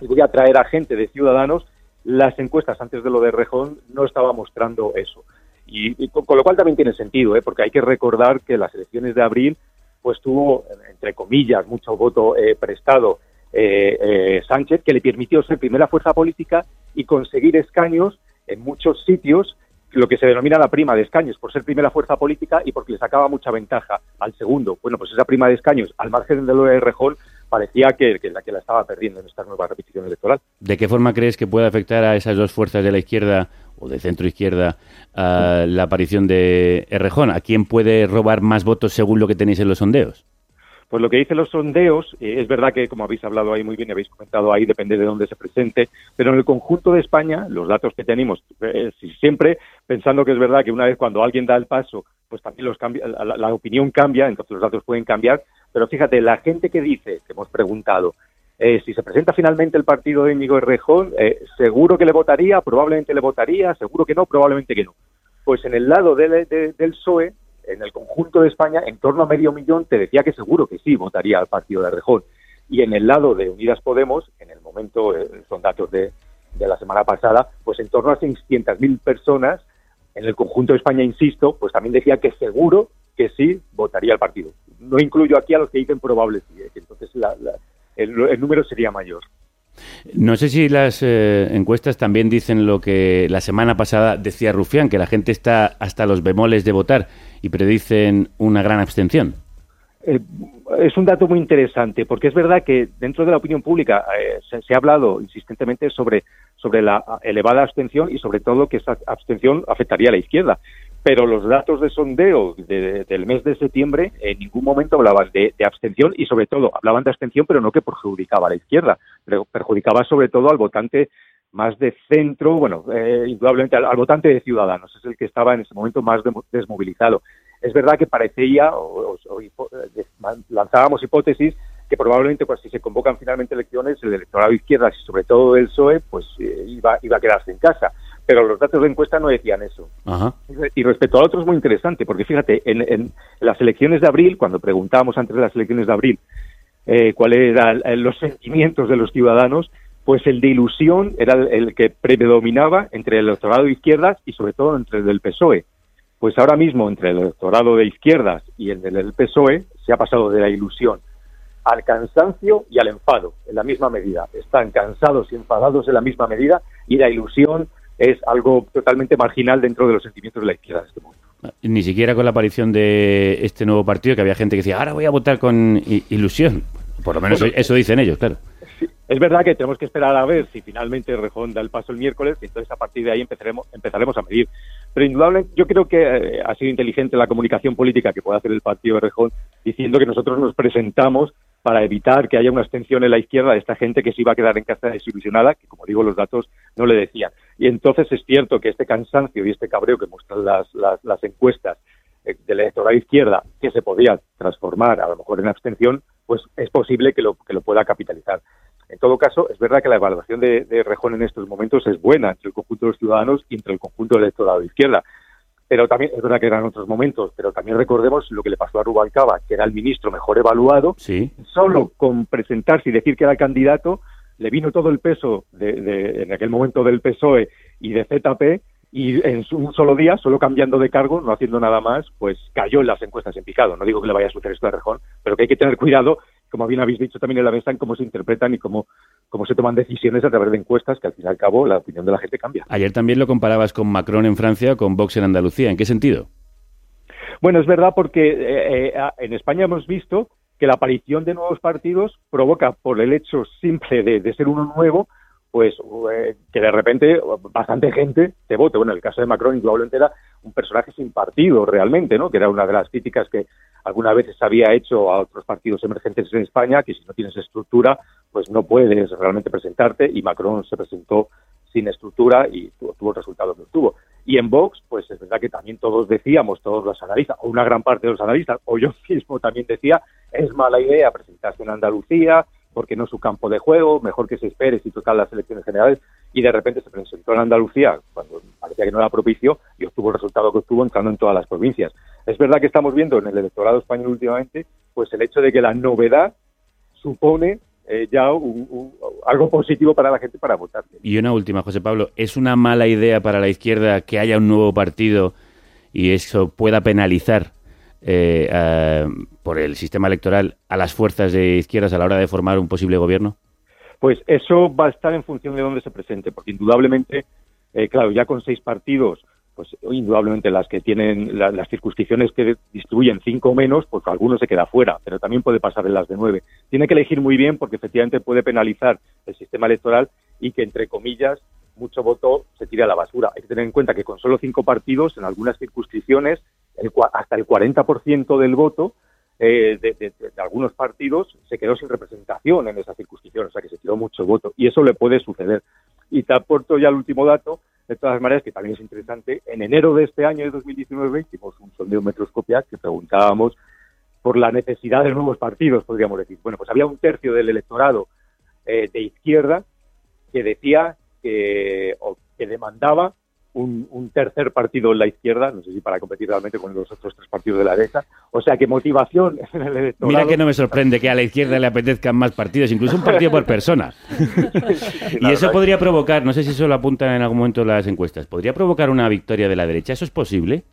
y voy a traer a gente de Ciudadanos, las encuestas antes de lo de Rejón no estaban mostrando eso. Y, con lo cual también tiene sentido, ¿eh? porque hay que recordar que las elecciones de abril pues tuvo, entre comillas, mucho voto eh, prestado eh, eh, Sánchez, que le permitió ser primera fuerza política y conseguir escaños en muchos sitios, lo que se denomina la prima de escaños, por ser primera fuerza política y porque le sacaba mucha ventaja al segundo. Bueno, pues esa prima de escaños, al margen de lo de Rejón, parecía que, la, que la estaba perdiendo en esta nueva repetición electoral. ¿De qué forma crees que puede afectar a esas dos fuerzas de la izquierda o de centro izquierda la aparición de Errejón? ¿A quién puede robar más votos según lo que tenéis en los sondeos? Pues lo que dicen los sondeos, eh, es verdad que como habéis hablado ahí muy bien, habéis comentado ahí, depende de dónde se presente, pero en el conjunto de España, los datos que tenemos, eh, si siempre pensando que es verdad que una vez cuando alguien da el paso, pues también los cambia, la, opinión cambia, entonces los datos pueden cambiar, pero fíjate, la gente que dice, que hemos preguntado, eh, si se presenta finalmente el partido de Íñigo Errejón, eh, seguro que le votaría, probablemente le votaría, seguro que no, probablemente que no. Pues en el lado de- del PSOE, en el conjunto de España, en torno a medio millón te decía que seguro que sí votaría al partido de Errejón. Y en el lado de Unidas Podemos, en el momento, eh, son datos de, la semana pasada, pues en torno a 600.000 personas, en el conjunto de España, insisto, pues también decía que seguro que sí votaría al partido. No incluyo aquí a los que dicen probable sí, eh, entonces la- el número sería mayor. No sé si las eh, encuestas también dicen lo que la semana pasada decía Rufián, que la gente está hasta los bemoles de votar y predicen una gran abstención. Eh, es un dato muy interesante porque es verdad que dentro de la opinión pública eh, se, se ha hablado insistentemente sobre, sobre la elevada abstención y sobre todo que esa abstención afectaría a la izquierda. Pero los datos de sondeo de- del mes de septiembre en ningún momento hablaban de, abstención y sobre todo hablaban de abstención pero no que perjudicaba a la izquierda, perjudicaba sobre todo al votante más de centro, bueno, eh, indudablemente al, votante de Ciudadanos, es el que estaba en ese momento más desmovilizado. Es verdad que parecía, o, eh, lanzábamos hipótesis, que probablemente pues, si se convocan finalmente elecciones, el electorado de izquierdas y sobre todo el PSOE, pues eh, iba, iba a quedarse en casa. Pero los datos de encuesta no decían eso. Ajá. Y respecto al otro es muy interesante, porque fíjate, en, en las elecciones de abril, cuando preguntábamos antes de las elecciones de abril eh, cuáles eran eh, los sentimientos de los ciudadanos, pues el de ilusión era el, el que predominaba entre el electorado de izquierdas y sobre todo entre el del PSOE. Pues ahora mismo entre el electorado de izquierdas y el del PSOE se ha pasado de la ilusión al cansancio y al enfado en la misma medida. Están cansados y enfadados en la misma medida y la ilusión es algo totalmente marginal dentro de los sentimientos de la izquierda en este momento. Ni siquiera con la aparición de este nuevo partido, que había gente que decía, ahora voy a votar con ilusión. Por lo menos Bueno. eso dicen ellos, claro. Es verdad que tenemos que esperar a ver si finalmente Rejón da el paso el miércoles y entonces a partir de ahí empezaremos, empezaremos a medir. Pero indudablemente yo creo que eh, ha sido inteligente la comunicación política que puede hacer el partido de Rejón diciendo que nosotros nos presentamos para evitar que haya una abstención en la izquierda de esta gente que se iba a quedar en casa desilusionada, que como digo los datos no le decían. Y entonces es cierto que este cansancio y este cabreo que muestran las, encuestas eh, del electorado izquierda que se podía transformar a lo mejor en abstención, pues es posible que lo, que lo pueda capitalizar. En todo caso, es verdad que la evaluación de, de Rejón en estos momentos es buena entre el conjunto de los ciudadanos y entre el conjunto del electorado izquierda. Pero también, es verdad que eran otros momentos, pero también recordemos lo que le pasó a Rubalcaba, que era el ministro mejor evaluado, Sí. solo con presentarse y decir que era candidato, le vino todo el peso de, de- en aquel momento del PSOE y de ZP, y en un solo día, solo cambiando de cargo, no haciendo nada más, pues cayó en las encuestas en picado. No digo que le vaya a suceder esto a Rejón, pero que hay que tener cuidado, como bien habéis dicho también en la mesa, en cómo se interpretan y cómo, cómo se toman decisiones a través de encuestas, que al fin y al cabo la opinión de la gente cambia. Ayer también lo comparabas con Macron en Francia o con Vox en Andalucía. ¿En qué sentido? Bueno, es verdad porque eh, eh, en España hemos visto que la aparición de nuevos partidos provoca, por el hecho simple de, de ser uno nuevo, pues eh, que de repente bastante gente te vote. Bueno, en el caso de Macron, indudablemente era un personaje sin partido realmente, ¿no? Que era una de las críticas que alguna vez se había hecho a otros partidos emergentes en España, que si no tienes estructura, pues no puedes realmente presentarte, y Macron se presentó sin estructura y tuvo, tuvo el resultado que obtuvo. Y en Vox, pues es verdad que también todos decíamos, todos los analistas, o una gran parte de los analistas, o yo mismo también decía, es mala idea presentarse en Andalucía, porque no es su campo de juego, mejor que se espere si tocan las elecciones generales, y de repente se presentó en Andalucía, cuando parecía que no era propicio, y obtuvo el resultado que obtuvo entrando en todas las provincias. Es verdad que estamos viendo en el electorado español últimamente, pues el hecho de que la novedad supone eh, ya un- un- algo positivo para la gente para votar. Y una última, José Pablo. ¿Es una mala idea para la izquierda que haya un nuevo partido y eso pueda penalizar eh, a- por el sistema electoral a las fuerzas de izquierdas a la hora de formar un posible gobierno? Pues eso va a estar en función de dónde se presente, porque indudablemente, eh, claro, ya con seis partidos, pues indudablemente las que tienen la- las circunscripciones que distribuyen cinco menos, pues alguno se queda fuera, pero también puede pasar en las de nueve. Tiene que elegir muy bien porque efectivamente puede penalizar el sistema electoral y que, entre comillas, mucho voto se tire a la basura. Hay que tener en cuenta que con solo cinco partidos, en algunas circunscripciones, el hasta el 40% del voto eh, de, de- de algunos partidos se quedó sin representación en esa circunscripción, o sea que se tiró mucho voto. Y eso le puede suceder. Y te aporto ya el último dato, de todas maneras, que también es interesante. En enero de este año, de 2019, hicimos un sondeo Metroscopia que preguntábamos por la necesidad de nuevos partidos, podríamos decir. Bueno, pues había un tercio del electorado eh, de izquierda que decía que, o que demandaba un, un tercer partido en la izquierda, no sé si para competir realmente con los otros tres partidos de la derecha. O sea que motivación en el electorado. Mira que no me sorprende que a la izquierda le apetezcan más partidos, incluso un partido por persona. y eso podría provocar, no sé si eso lo apuntan en algún momento las encuestas, podría provocar una victoria de la derecha. ¿Eso es posible?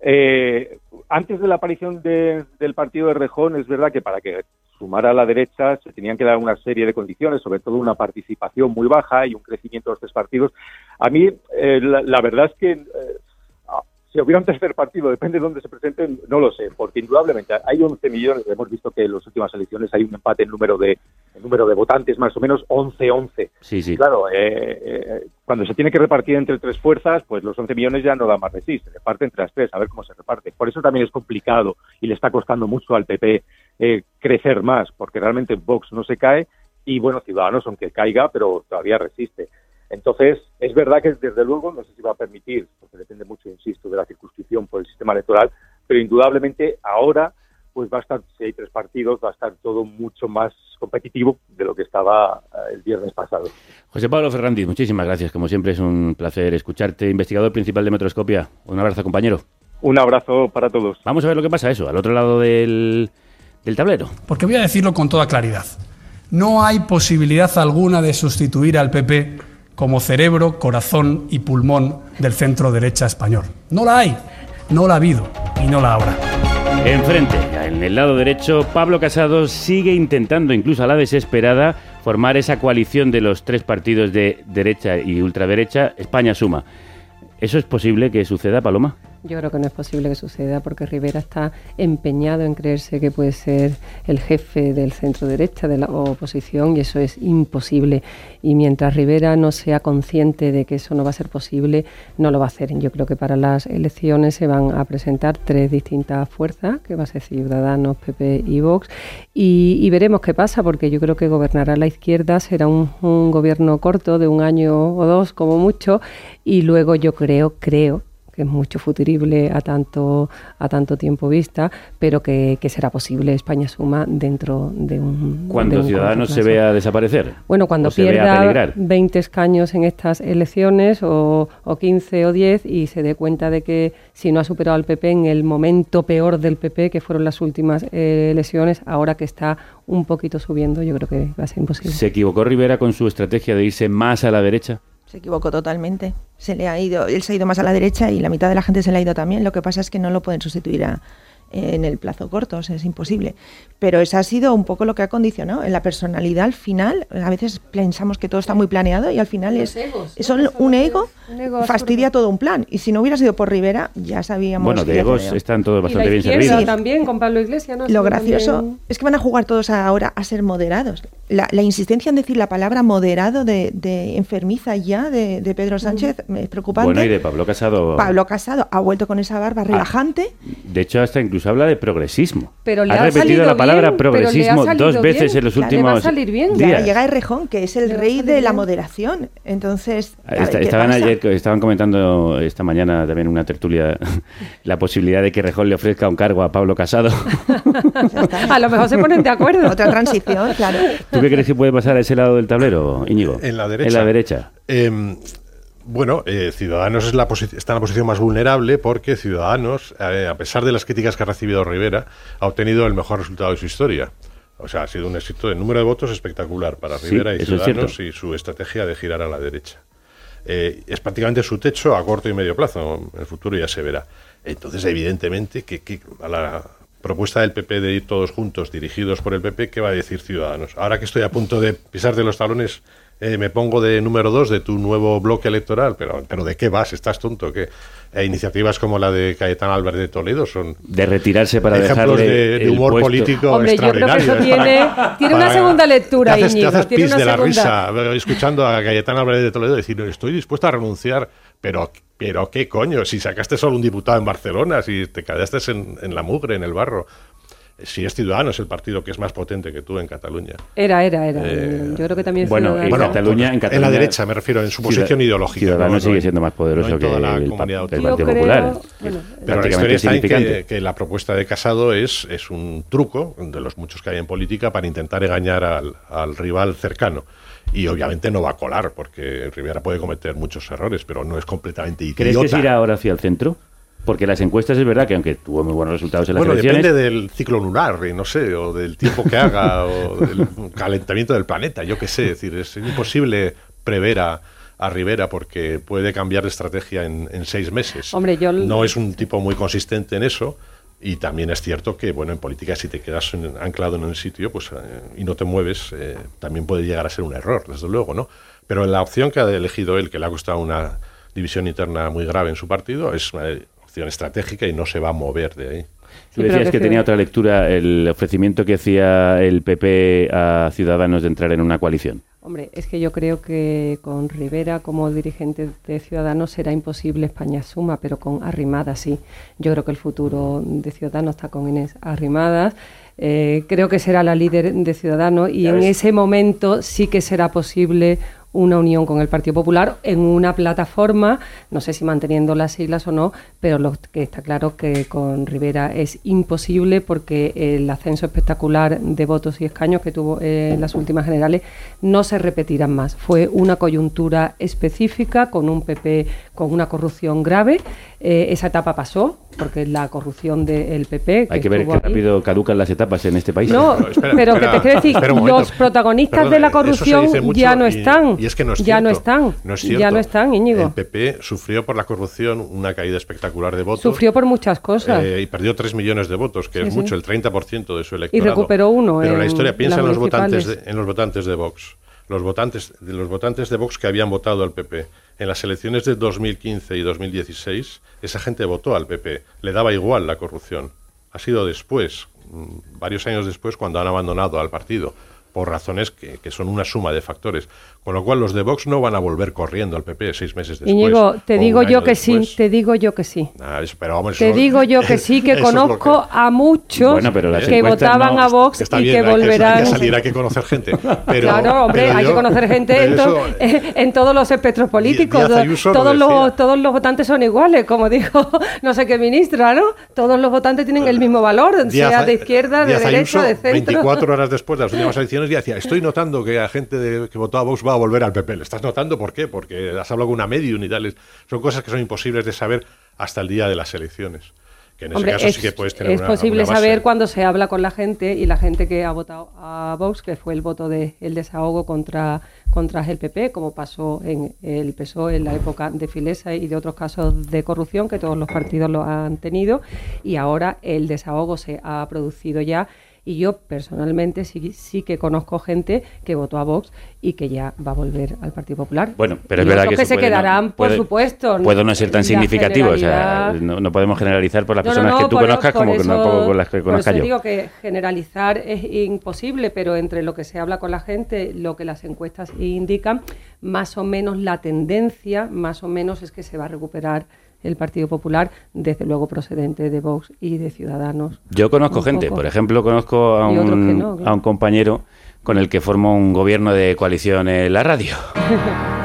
Eh, antes de la aparición de- del partido de Rejón, es verdad que para que sumara a la derecha se tenían que dar una serie de condiciones, sobre todo una participación muy baja y un crecimiento de los tres partidos. A mí, eh, la, verdad es que eh, si hubiera un tercer partido, depende de dónde se presenten, no lo sé, porque indudablemente hay 11 millones, hemos visto que en las últimas elecciones hay un empate en número de, en número de votantes, más o menos 11-11. Sí, sí. Claro, eh, eh, cuando se tiene que repartir entre tres fuerzas, pues los 11 millones ya no dan más de sí, se reparte entre las tres, a ver cómo se reparte. Por eso también es complicado y le está costando mucho al PP eh, crecer más, porque realmente Vox no se cae y, bueno, Ciudadanos, aunque caiga, pero todavía resiste. Entonces, es verdad que desde luego, no sé si va a permitir, porque depende mucho, insisto, de la circunscripción por el sistema electoral, pero indudablemente ahora pues va a estar, si hay tres partidos, va a estar todo mucho más competitivo de lo que estaba eh, el viernes pasado. José Pablo Ferrandiz, muchísimas gracias. Como siempre es un placer escucharte, investigador principal de Metroscopia. Un abrazo, compañero. Un abrazo para todos. Vamos a ver lo que pasa eso, al otro lado del, del tablero. Porque voy a decirlo con toda claridad. No hay posibilidad alguna de sustituir al PP como cerebro, corazón y pulmón del centro derecha español. No la hay, no la ha habido y no la habrá. Enfrente, en el lado derecho, Pablo Casado sigue intentando, incluso a la desesperada, formar esa coalición de los tres partidos de derecha y ultraderecha, España Suma. ¿Eso es posible que suceda, Paloma? Yo creo que no es posible que suceda porque Rivera está empeñado en creerse que puede ser el jefe del centro derecha de la oposición y eso es imposible. Y mientras Rivera no sea consciente de que eso no va a ser posible, no lo va a hacer. Yo creo que para las elecciones se van a presentar tres distintas fuerzas, que va a ser Ciudadanos, PP y Vox, y, veremos qué pasa porque yo creo que gobernará la izquierda, será un, un gobierno corto de un año o dos como mucho y luego yo creo, creo que es mucho futurible a tanto, a tanto tiempo vista, pero que, que será posible España suma dentro de un... Cuando de un Ciudadanos se vea desaparecer. Bueno, cuando pierda peligrar. 20 escaños en estas elecciones, o, o 15 o 10, y se dé cuenta de que si no ha superado al PP en el momento peor del PP, que fueron las últimas eh, elecciones, ahora que está un poquito subiendo, yo creo que va a ser imposible. ¿Se equivocó Rivera con su estrategia de irse más a la derecha? Se equivocó totalmente. Se le ha ido, él se ha ido más a la derecha y la mitad de la gente se le ha ido también. Lo que pasa es que no lo pueden sustituir a- en el plazo corto, o sea, es imposible. Pero eso ha sido un poco lo que ha condicionado. En la personalidad, al final, a veces pensamos que todo está muy planeado y al final es, es solo un ego, Un ego fastidia todo un plan. Y si no hubiera sido por Rivera, ya sabíamos Bueno, de egos tenía- están todos Y la bastante bien servidos. también, con Pablo Iglesias, ¿no? Lo gracioso también- es que van a jugar todos ahora a ser moderados. La, la insistencia en decir la palabra moderado de, de enfermiza ya de, de Pedro Sánchez me es preocupante. Bueno, y de Pablo Casado. Pablo Casado ha vuelto con esa barba relajante. De hecho, hasta incluso habla de progresismo. Pero le ha ha repetido la palabra bien, progresismo dos veces bien. en los Claro, le va a últimos salir bien. Días. llega Errejón, que es el Le rey de la moderación. Entonces, a ver Esta- qué estaban pasa. ayer, estaban comentando esta mañana también en una tertulia la posibilidad de que Rejón le ofrezca un cargo a Pablo Casado. A lo mejor se ponen de acuerdo. Otra transición, claro. ¿Tú qué crees que puede pasar a ese lado del tablero, Íñigo? En la derecha. En la derecha. Eh, bueno, eh, Ciudadanos es la está en la posición más vulnerable porque Ciudadanos, eh, a pesar de las críticas que ha recibido Rivera, ha obtenido el mejor resultado de su historia. O sea, ha sido un éxito de número de votos espectacular para Sí, Rivera y Ciudadanos y su estrategia de girar a la derecha. Eh, es prácticamente su techo a corto y medio plazo. En el futuro ya se verá. Entonces, evidentemente, que, que a la propuesta del PP de ir todos juntos, dirigidos por el PP, ¿qué va a decir Ciudadanos? Ahora que estoy a punto de pisar de los talones, eh, me pongo de número dos de tu nuevo bloque electoral. Pero, pero ¿de qué vas? ¿Estás tonto? ¿Qué? Eh, iniciativas como la de Cayetano Álvarez de Toledo son De retirarse para ejemplos dejarle de, de humor puesto. político Hombre, yo creo que extraordinario. eso Es tiene, para- tiene una segunda lectura, te haces, te haces tiene pis una de la segunda. risa eh, escuchando a Cayetano Álvarez de Toledo decir estoy dispuesto a renunciar, pero pero qué coño, si sacaste solo un diputado en Barcelona, si te quedaste en, en la mugre, en el barro. Si es Ciudadanos el partido que es más potente que tú en Cataluña. Era, era, era. Eh, Yo creo que también bueno, en Bueno, Cataluña, en en la Cataluña- derecha, me refiero, en su Ciudad- posición ideológica. Ciudadanos no- sigue en- siendo más poderoso no que toda la el, comunidad el. Partido creo- Popular. bueno, Pero la historia está en que, que la propuesta de Casado es, es un truco, de los muchos que hay en política, para intentar engañar al, al rival cercano. Y obviamente no va a colar, porque Rivera puede cometer muchos errores, pero no es completamente idiota. ¿Crees que se irá ahora hacia el centro? Porque las encuestas es verdad que aunque tuvo muy buenos resultados en las Bueno, elecciones, depende del ciclo lunar, y no sé, o del tiempo que haga, o del calentamiento del planeta, yo qué sé. Es decir, es imposible prever a, a Rivera porque puede cambiar de estrategia en, en seis meses. Hombre, yo- No es un tipo muy consistente en eso. Y también es cierto que, bueno, en política si te quedas en- anclado en un sitio pues, eh, y no te mueves, eh, también puede llegar a ser un error, desde luego, ¿no? Pero la opción que ha elegido él, que le ha costado una división interna muy grave en su partido, es una opción estratégica y no se va a mover de ahí. tú Sí, pero decías que que tenía otra lectura el ofrecimiento que hacía el PP a Ciudadanos de entrar en una coalición. Hombre, es que yo creo que con Rivera como dirigente de Ciudadanos será imposible España suma, pero con Arrimadas sí. Yo creo que el futuro de Ciudadanos está con Inés Arrimadas. Eh, creo que será la líder de Ciudadanos y Ya en ves. ese momento sí que será posible una unión con el Partido Popular en una plataforma, no sé si manteniendo las siglas o no, pero lo que está claro que con Rivera es imposible porque el ascenso espectacular de votos y escaños que tuvo en las últimas generales no se repetirán más. Fue una coyuntura específica con un PP con una corrupción grave. Eh, esa etapa pasó porque la corrupción del PP... Hay que ver qué rápido caducan las etapas en este país. no, No, espera, pero espera, que te quiero decir, los protagonistas Perdona, de la corrupción ya no y- están. Y y es que no es ya cierto. no están. No es ya cierto. no están, Íñigo. El PP sufrió por la corrupción una caída espectacular de votos. Sufrió por muchas cosas. eh, y perdió 3 millones de votos, que Sí, es sí. mucho, el 30% de su electorado. recuperó uno Pero la en historia piensa en los, votantes de, en los votantes de Vox. Los votantes, de los votantes de Vox que habían votado al PP. En las elecciones de 2015 y 2016, esa gente votó al PP. Le daba igual la corrupción. Ha sido después, mm, varios años después, cuando han abandonado al partido por razones que, que son una suma de factores. Con lo cual, los de Vox no van a volver corriendo al PP seis meses después. Íñigo, te digo yo que después. sí, te digo yo que sí. Ah, eso- pero vamos, Te eso- digo yo que sí, que lo conozco a muchos Bueno, pero que votaban no- a Vox Está y bien, que que- volverán. Hay que salir, hay que conocer gente. Pero, claro, hombre, pero hay yo- que conocer gente en, to- eso- en todos los espectros políticos. Díaz lo todos, decía. los, todos los votantes son iguales, como dijo no sé qué ministra, ¿no? Todos los votantes tienen el mismo valor, Díaz- sea de izquierda, de Díaz derecha, Ayuso, de centro. 24 horas después de las últimas elecciones, ya decía, estoy notando que la gente de- que votó a Vox va a volver al PP. ¿Le estás notando por qué? Porque has hablado con una medium y tal. Son cosas que son imposibles de saber hasta el día de las elecciones. Que en ese Hombre, caso es, sí que puedes tener es una- posible una saber cuando se habla con la gente y la gente que ha votado a Vox, que fue el voto del el desahogo contra, contra el PP, como pasó en el PSOE en la época de Filesa y de otros casos de corrupción que todos los partidos lo han tenido. Y ahora el desahogo se ha producido ya. Y yo personalmente sí, sí que conozco gente que votó a Vox y que ya va a volver al Partido Popular. Bueno, pero es Y verdad otros que, que se puede no- quedarán, por puede- supuesto. Puede no ser tan significativo, o sea, no, no podemos generalizar por las No, no, personas no, que tú por- conozcas por como que eso- tampoco con las que por conozca eso yo. digo que generalizar es imposible, pero entre lo que se habla con la gente, lo que las encuestas indican, más o menos la tendencia, más o menos es que se va a recuperar el Partido Popular, desde luego procedente de Vox y de Ciudadanos. Yo conozco gente, poco. por ejemplo, conozco a un, no, claro. a un compañero con el que formo un gobierno de coalición en la radio.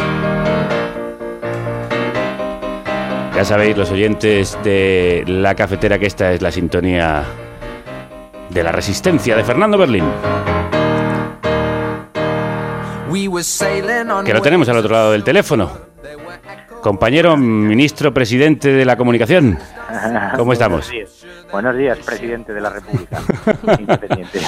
Ya sabéis, los oyentes de la cafetera, que esta es la sintonía de la resistencia de Fernando Berlín. Que lo tenemos al otro lado del teléfono. Compañero ministro presidente de la comunicación. ¿Cómo estamos? Buenos días, Buenos días, presidente de la República. Independiente.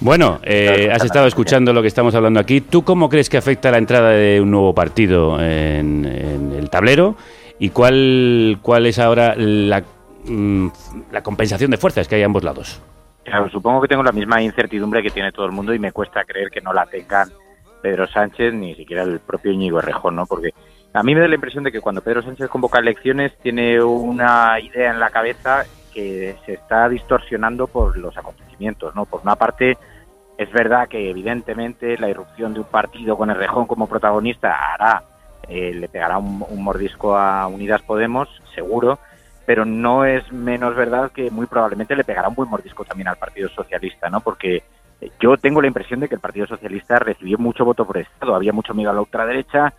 Bueno, eh, has estado escuchando lo que estamos hablando aquí. ¿Tú cómo crees que afecta la entrada de un nuevo partido en, en el tablero? ¿Y cuál, cuál es ahora la, mm, la compensación de fuerzas que hay a ambos lados? Claro, supongo que tengo la misma incertidumbre que tiene todo el mundo y me cuesta creer que no la tengan Pedro Sánchez ni siquiera el propio Íñigo Errejón, ¿no? Porque a mí me da la impresión de que cuando Pedro Sánchez convoca elecciones tiene una idea en la cabeza que se está distorsionando por los acontecimientos, ¿no? Por una parte, es verdad que evidentemente la irrupción de un partido con Errejón como protagonista hará, eh, le pegará un, un mordisco a Unidas Podemos, seguro, pero no es menos verdad que muy probablemente le pegará un buen mordisco también al Partido Socialista, ¿no? Porque eh, yo tengo la impresión de que el Partido Socialista recibió mucho voto por Estado, había mucho miedo a la ultraderecha,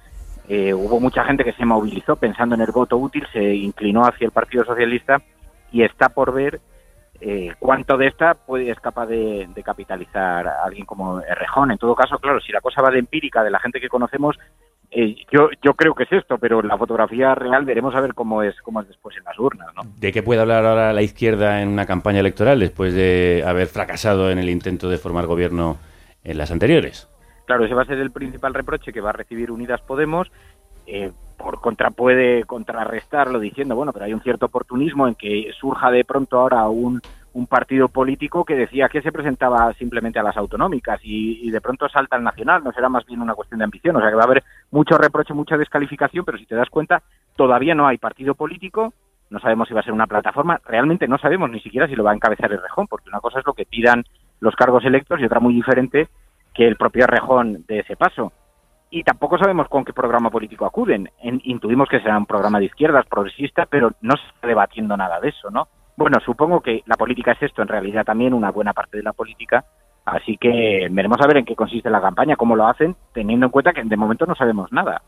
eh, hubo mucha gente que se movilizó pensando en el voto útil, se inclinó hacia el Partido Socialista y está por ver eh, cuánto de esta puede, es capaz de, capitalizar alguien como Errejón. En todo caso, claro, si la cosa va de empírica de la gente que conocemos, eh, yo, yo creo que es esto, pero la fotografía real veremos a ver cómo es, cómo es después en las urnas, ¿no? ¿De qué puede hablar ahora la izquierda en una campaña electoral después de haber fracasado en el intento de formar gobierno en las anteriores? Claro, ese va a ser el principal reproche que va a recibir Unidas Podemos. Eh, por contra puede contrarrestarlo diciendo, bueno, pero hay un cierto oportunismo en que surja de pronto ahora un, partido político que decía que se presentaba simplemente a las autonómicas y, y de pronto salta al nacional, no será más bien una cuestión de ambición, o sea que va a haber mucho reproche, mucha descalificación, pero si te das cuenta, todavía no hay partido político, no sabemos si va a ser una plataforma, realmente no sabemos ni siquiera si lo va a encabezar el Rejón, porque una cosa es lo que pidan los cargos electos y otra muy diferente que el propio Rejón de ese paso. Y tampoco sabemos con qué programa político acuden. En- intuimos que será un programa de izquierdas, progresista, pero no se está debatiendo nada de eso, ¿no? Bueno, supongo que la política es esto, en realidad también una buena parte de la política, así que veremos a ver en qué consiste la campaña, cómo lo hacen, teniendo en cuenta que de momento no sabemos nada.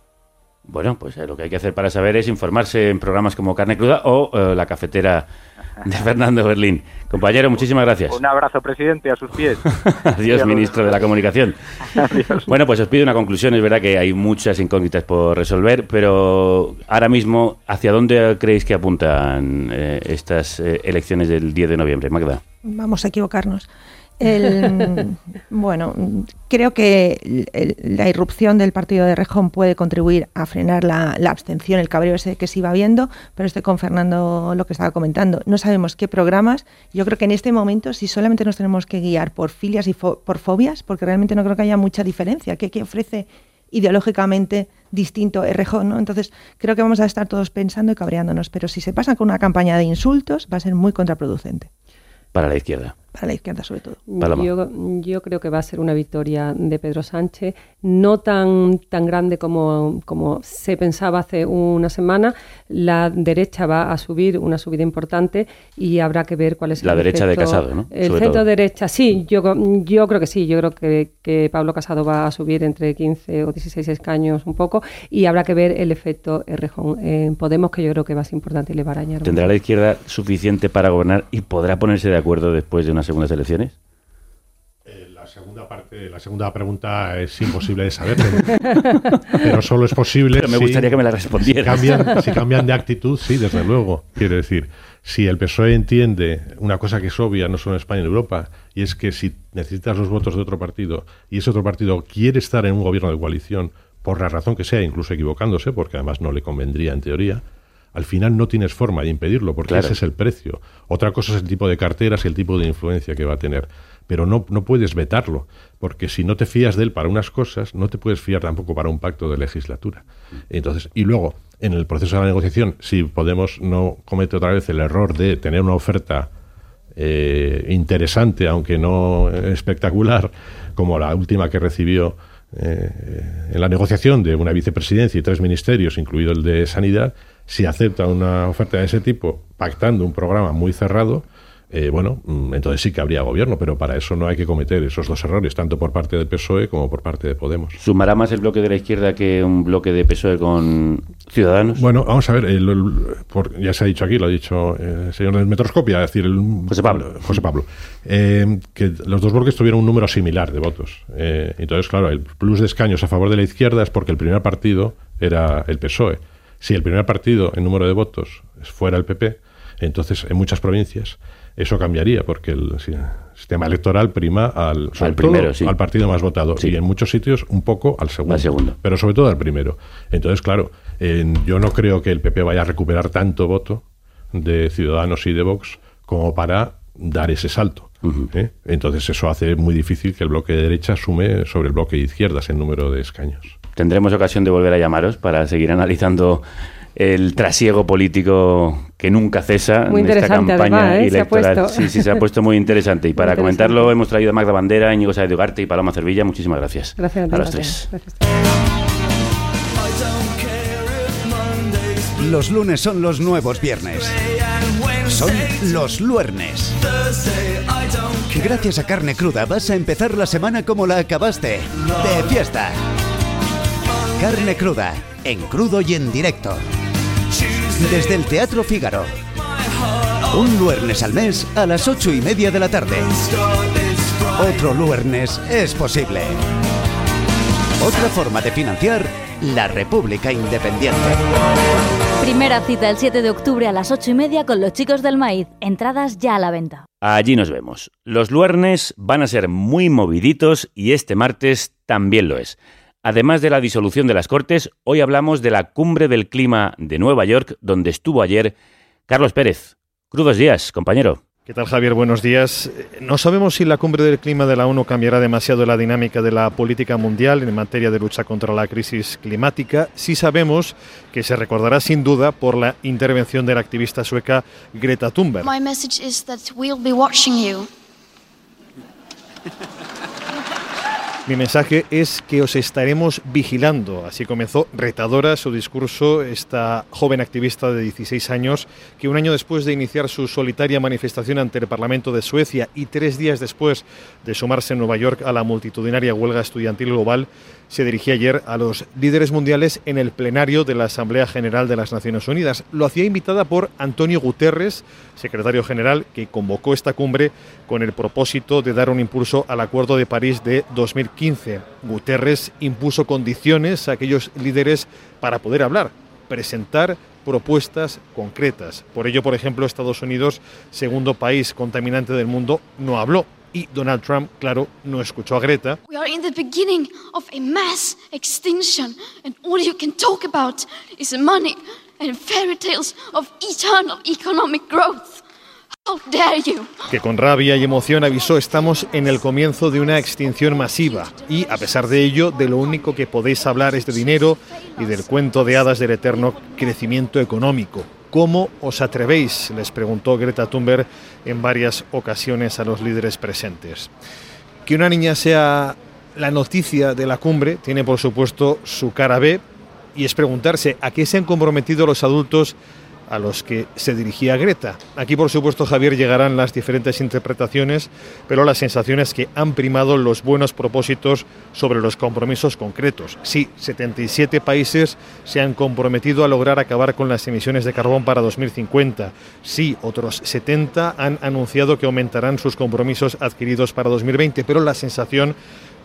Bueno, pues eh, lo que hay que hacer para saber es informarse en programas como Carne Cruda o eh, La Cafetera de Fernando Berlín. Compañero, muchísimas gracias. Un abrazo, presidente, a sus pies. Adiós, Adiós. ministro de la Comunicación. Bueno, pues os pido una conclusión. Es verdad que hay muchas incógnitas por resolver, pero ahora mismo, ¿hacia dónde creéis que apuntan eh, estas eh, elecciones del 10 de noviembre, Magda? Vamos a equivocarnos. El- bueno, creo que el- el- la irrupción del partido de Rejón puede contribuir a frenar la, la abstención, el cabreo ese que se iba viendo, pero estoy con Fernando lo que estaba comentando. No sabemos qué programas. Yo creo que en este momento, si solamente nos tenemos que guiar por filias y fo- por fobias, porque realmente no creo que haya mucha diferencia. ¿Qué, qué ofrece ideológicamente distinto Errejón? ¿no? Entonces, creo que vamos a estar todos pensando y cabreándonos, pero si se pasan con una campaña de insultos, va a ser muy contraproducente, Para la izquierda. Para la izquierda sobre todo. Yo, yo creo que va a ser una victoria de Pedro Sánchez, no tan, tan grande como, como se pensaba hace una semana. La derecha va a subir una subida importante y habrá que ver cuál es La el derecha de efecto- Casado, ¿no? El Sobre centro todo. derecha, sí, yo, yo creo que sí. Yo creo que, que Pablo Casado va a subir entre 15 o 16 escaños un poco y habrá que ver el efecto Errejón en Podemos, que yo creo que va a ser importante y le va a arañar. ¿Tendrá la izquierda suficiente para gobernar y podrá ponerse de acuerdo después de unas segundas elecciones? La segunda parte, la segunda pregunta es imposible de saber, pero, pero solo es posible. Pero me si- gustaría que me la respondieras. Si cambian, si cambian de actitud, sí, desde luego. Quiero decir, si el PSOE entiende una cosa que es obvia, no solo en España, en Europa, y es que si necesitas los votos de otro partido y ese otro partido quiere estar en un gobierno de coalición, por la razón que sea, incluso equivocándose, porque además no le convendría en teoría, al final no tienes forma de impedirlo, porque Claro. ese es el precio. Otra cosa es el tipo de carteras y el tipo de influencia que va a tener. Pero no, no puedes vetarlo, porque si no te fías de él para unas cosas, no te puedes fiar tampoco para un pacto de legislatura. Entonces, y luego, en el proceso de la negociación, si Podemos no comete otra vez el error de tener una oferta eh, interesante, aunque no espectacular, como la última que recibió eh, en la negociación de una vicepresidencia y tres ministerios, incluido el de Sanidad, si acepta una oferta de ese tipo, pactando un programa muy cerrado, eh, bueno, mm, entonces sí que habría gobierno, pero para eso no hay que cometer esos dos errores, tanto por parte del PSOE como por parte de Podemos. ¿Sumará más el bloque de la izquierda que un bloque de PSOE con Ciudadanos? Bueno, vamos a ver, el- el- por- ya se ha dicho aquí, lo ha dicho eh, el señor del Metroscopia, es decir, el, José Pablo, José Pablo eh, que los dos bloques tuvieron un número similar de votos. Eh, entonces, claro, el plus de escaños a favor de la izquierda es porque el primer partido era el PSOE. Si el primer partido en número de votos fuera el PP, entonces en muchas provincias eso cambiaría porque el si- sistema electoral prima al, todo primero, sí. al partido más votado y en muchos sitios un poco al segundo, Al segundo. pero sobre todo al primero. Entonces, claro, yo no creo que el PP vaya a recuperar tanto voto de Ciudadanos y de Vox como para dar ese salto. ¿eh? Entonces eso hace muy difícil que el bloque de derecha sume sobre el bloque de izquierdas en número de escaños. Tendremos ocasión de volver a llamaros para seguir analizando el trasiego político que nunca cesa Muy en esta campaña además, ¿eh? Se ha electoral. Sí, sí, se ha puesto muy interesante. Y para interesante. comentarlo hemos traído a Magda Bandera, Íñigo Sáez de Ugarte y Paloma Cervilla. Muchísimas gracias. Gracias a los gracias. tres. Los lunes son los nuevos viernes. Son los luernes. Gracias a Carne Cruda vas a empezar la semana como la acabaste. De fiesta. Carne Cruda, en crudo y en directo. Desde el Teatro Fígaro. Un luernes al mes a las ocho y media de la tarde. Otro luernes es posible. Otra forma de financiar la República Independiente. Primera cita el 7 de octubre a las 8 y media con los chicos del maíz. Entradas ya a la venta. Allí nos vemos. Los luernes van a ser muy moviditos y este martes también lo es. Además de la disolución de las Cortes, hoy hablamos de la cumbre del clima de Nueva York, donde estuvo ayer Carlos Pérez. Crudos días, compañero. ¿Qué tal, Javier? Buenos días. No sabemos si la cumbre del clima de la ONU cambiará demasiado la dinámica de la política mundial en materia de lucha contra la crisis climática. Sí sabemos que se recordará sin duda por la intervención de la activista sueca Greta Thunberg. My message is that we'll be watching you. Mi mensaje es que os estaremos vigilando. Así comenzó retadora su discurso esta joven activista de 16 años que un año después de iniciar su solitaria manifestación ante el Parlamento de Suecia y tres días después de sumarse en Nueva York a la multitudinaria huelga estudiantil global, se dirigía ayer a los líderes mundiales en el plenario de la Asamblea General de las Naciones Unidas. Lo hacía invitada por Antonio Guterres, secretario general, que convocó esta cumbre con el propósito de dar un impulso al Acuerdo de París de 2015. Guterres impuso condiciones a aquellos líderes para poder hablar, presentar propuestas concretas. Por ello, por ejemplo, Estados Unidos, segundo país contaminante del mundo, no habló. Y Donald Trump, claro, no escuchó a Greta. We are in the beginning of a mass extinction, and all you can talk about is money and fairy tales of eternal economic growth. Que con rabia y emoción avisó estamos en el comienzo de una extinción masiva y a pesar de ello de lo único que podéis hablar es de dinero y del cuento de hadas del eterno crecimiento económico. ¿Cómo os atrevéis? les preguntó Greta Thunberg en varias ocasiones a los líderes presentes. Que una niña sea la noticia de la cumbre tiene por supuesto su cara B y es preguntarse a qué se han comprometido los adultos a los que se dirigía Greta. Aquí, por supuesto, Javier, llegarán las diferentes interpretaciones, pero la sensación es que han primado los buenos propósitos sobre los compromisos concretos. Sí, 77 países se han comprometido a lograr acabar con las emisiones de carbón para 2050. Sí, otros 70 han anunciado que aumentarán sus compromisos adquiridos para 2020, pero la sensación,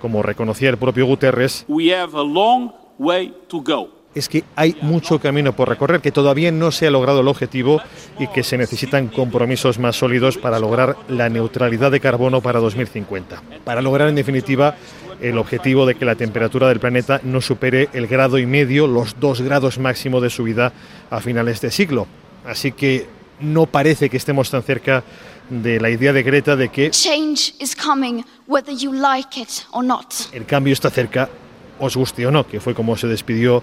como reconocía el propio Guterres, We have a long way to go. Es que hay mucho camino por recorrer, que todavía no se ha logrado el objetivo y que se necesitan compromisos más sólidos para lograr la neutralidad de carbono para 2050. Para lograr, en definitiva, el objetivo de que la temperatura del planeta no supere el grado y medio, los dos grados máximo de subida a finales de siglo. Así que no parece que estemos tan cerca de la idea de Greta de que Change is coming whether you like it or not. el cambio está cerca, os guste o no, que fue como se despidió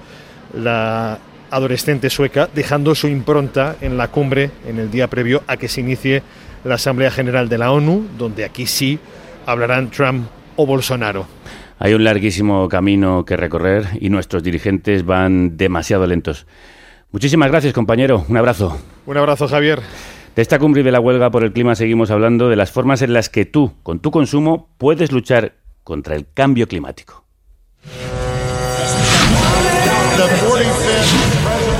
la adolescente sueca, dejando su impronta en la cumbre en el día previo a que se inicie la Asamblea General de la ONU, donde aquí sí hablarán Trump o Bolsonaro. Hay un larguísimo camino que recorrer y nuestros dirigentes van demasiado lentos. Muchísimas gracias, compañero. Un abrazo. Un abrazo, Javier. De esta cumbre y de la huelga por el clima seguimos hablando de las formas en las que tú, con tu consumo, puedes luchar contra el cambio climático.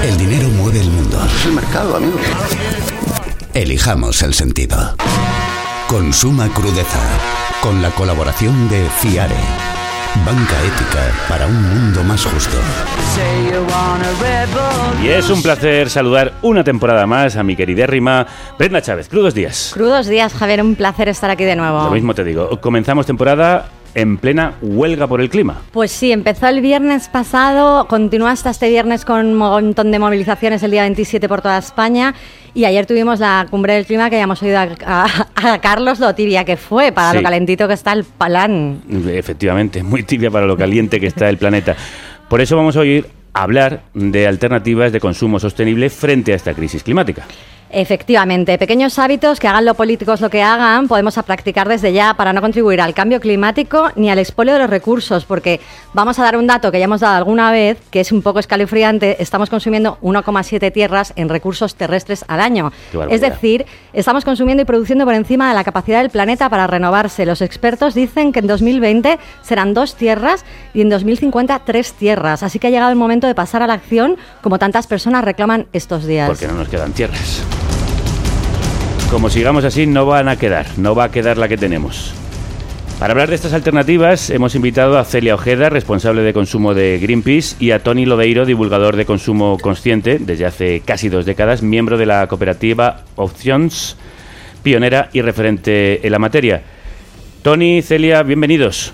El dinero mueve el mundo. Es el mercado, amigo. Elijamos el sentido. Consuma crudeza. Con la colaboración de FIARE. Banca ética para un mundo más justo. Y es un placer saludar una temporada más a mi queridérrima Brenda Chávez. Crudos días. Crudos días, Javier, un placer estar aquí de nuevo. Lo mismo te digo. Comenzamos temporada en plena huelga por el clima. Pues sí, empezó el viernes pasado, continúa hasta este viernes con un montón de movilizaciones el día 27 por toda España y ayer tuvimos la cumbre del clima que hayamos oído a, a- a Carlos lo tibia que fue, para Sí. lo calentito que está el palán. Efectivamente, muy tibia para lo caliente que está el planeta. Por eso vamos a oír hablar de alternativas de consumo sostenible frente a esta crisis climática. Efectivamente, pequeños hábitos que hagan los políticos lo que hagan, podemos a practicar desde ya para no contribuir al cambio climático ni al expolio de los recursos, porque vamos a dar un dato que ya hemos dado alguna vez, que es un poco escalofriante, estamos consumiendo 1,7 tierras en recursos terrestres al año. Es decir, estamos consumiendo y produciendo por encima de la capacidad del planeta para renovarse. Los expertos dicen que en 2020 serán dos tierras y en 2050 tres tierras, así que ha llegado el momento de pasar a la acción, como tantas personas reclaman estos días. Porque no nos quedan tierras. Como sigamos así, no van a quedar, no va a quedar la que tenemos. Para hablar de estas alternativas, hemos invitado a Celia Ojeda, responsable de consumo de Greenpeace, y a Tony Lodeiro, divulgador de consumo consciente desde hace casi dos décadas, miembro de la cooperativa Options, pionera y referente en la materia. Tony, Celia, bienvenidos.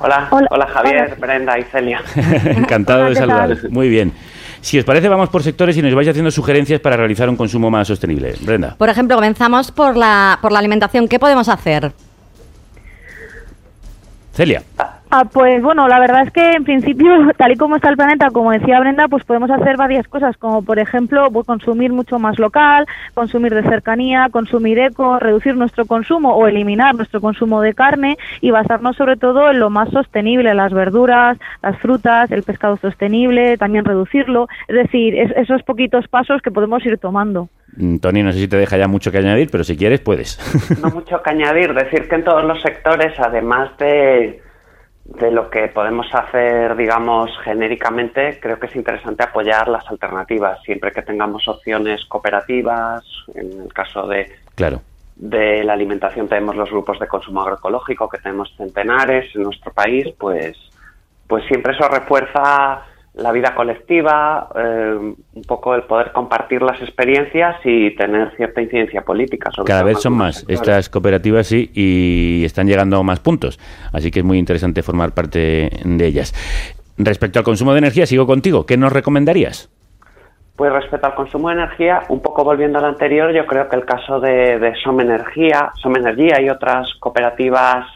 Hola, hola, Javier, Brenda y Celia. Encantado Hola, de ¿qué saludaros. tal? Muy bien. Si os parece, vamos por sectores y nos vais haciendo sugerencias para realizar un consumo más sostenible. Brenda. Por ejemplo, comenzamos por la, por la alimentación. ¿Qué podemos hacer? Celia. Ah, pues bueno, la verdad es que en principio, tal y como está el planeta, como decía Brenda, pues podemos hacer varias cosas, como por ejemplo pues, consumir mucho más local, consumir de cercanía, consumir eco, reducir nuestro consumo o eliminar nuestro consumo de carne y basarnos sobre todo en lo más sostenible, las verduras, las frutas, el pescado sostenible, también reducirlo, es decir, es- esos poquitos pasos que podemos ir tomando. Mm, Tony, no sé si te deja ya mucho que añadir, pero si quieres, puedes. No mucho que añadir, decir que en todos los sectores, además de, de lo que podemos hacer, digamos, genéricamente, creo que es interesante apoyar las alternativas, siempre que tengamos opciones cooperativas, en el caso de, Claro. de la alimentación tenemos los grupos de consumo agroecológico, que tenemos centenares en nuestro país, pues, pues siempre eso refuerza la vida colectiva, eh, un poco el poder compartir las experiencias y tener cierta incidencia política. Sobre Cada vez son más sectores. estas cooperativas sí y están llegando a más puntos. Así que es muy interesante formar parte de ellas. Respecto al consumo de energía, sigo contigo. ¿Qué nos recomendarías? Pues respecto al consumo de energía, un poco volviendo al anterior, yo creo que el caso de, de Som Energía, Som Energía y otras cooperativas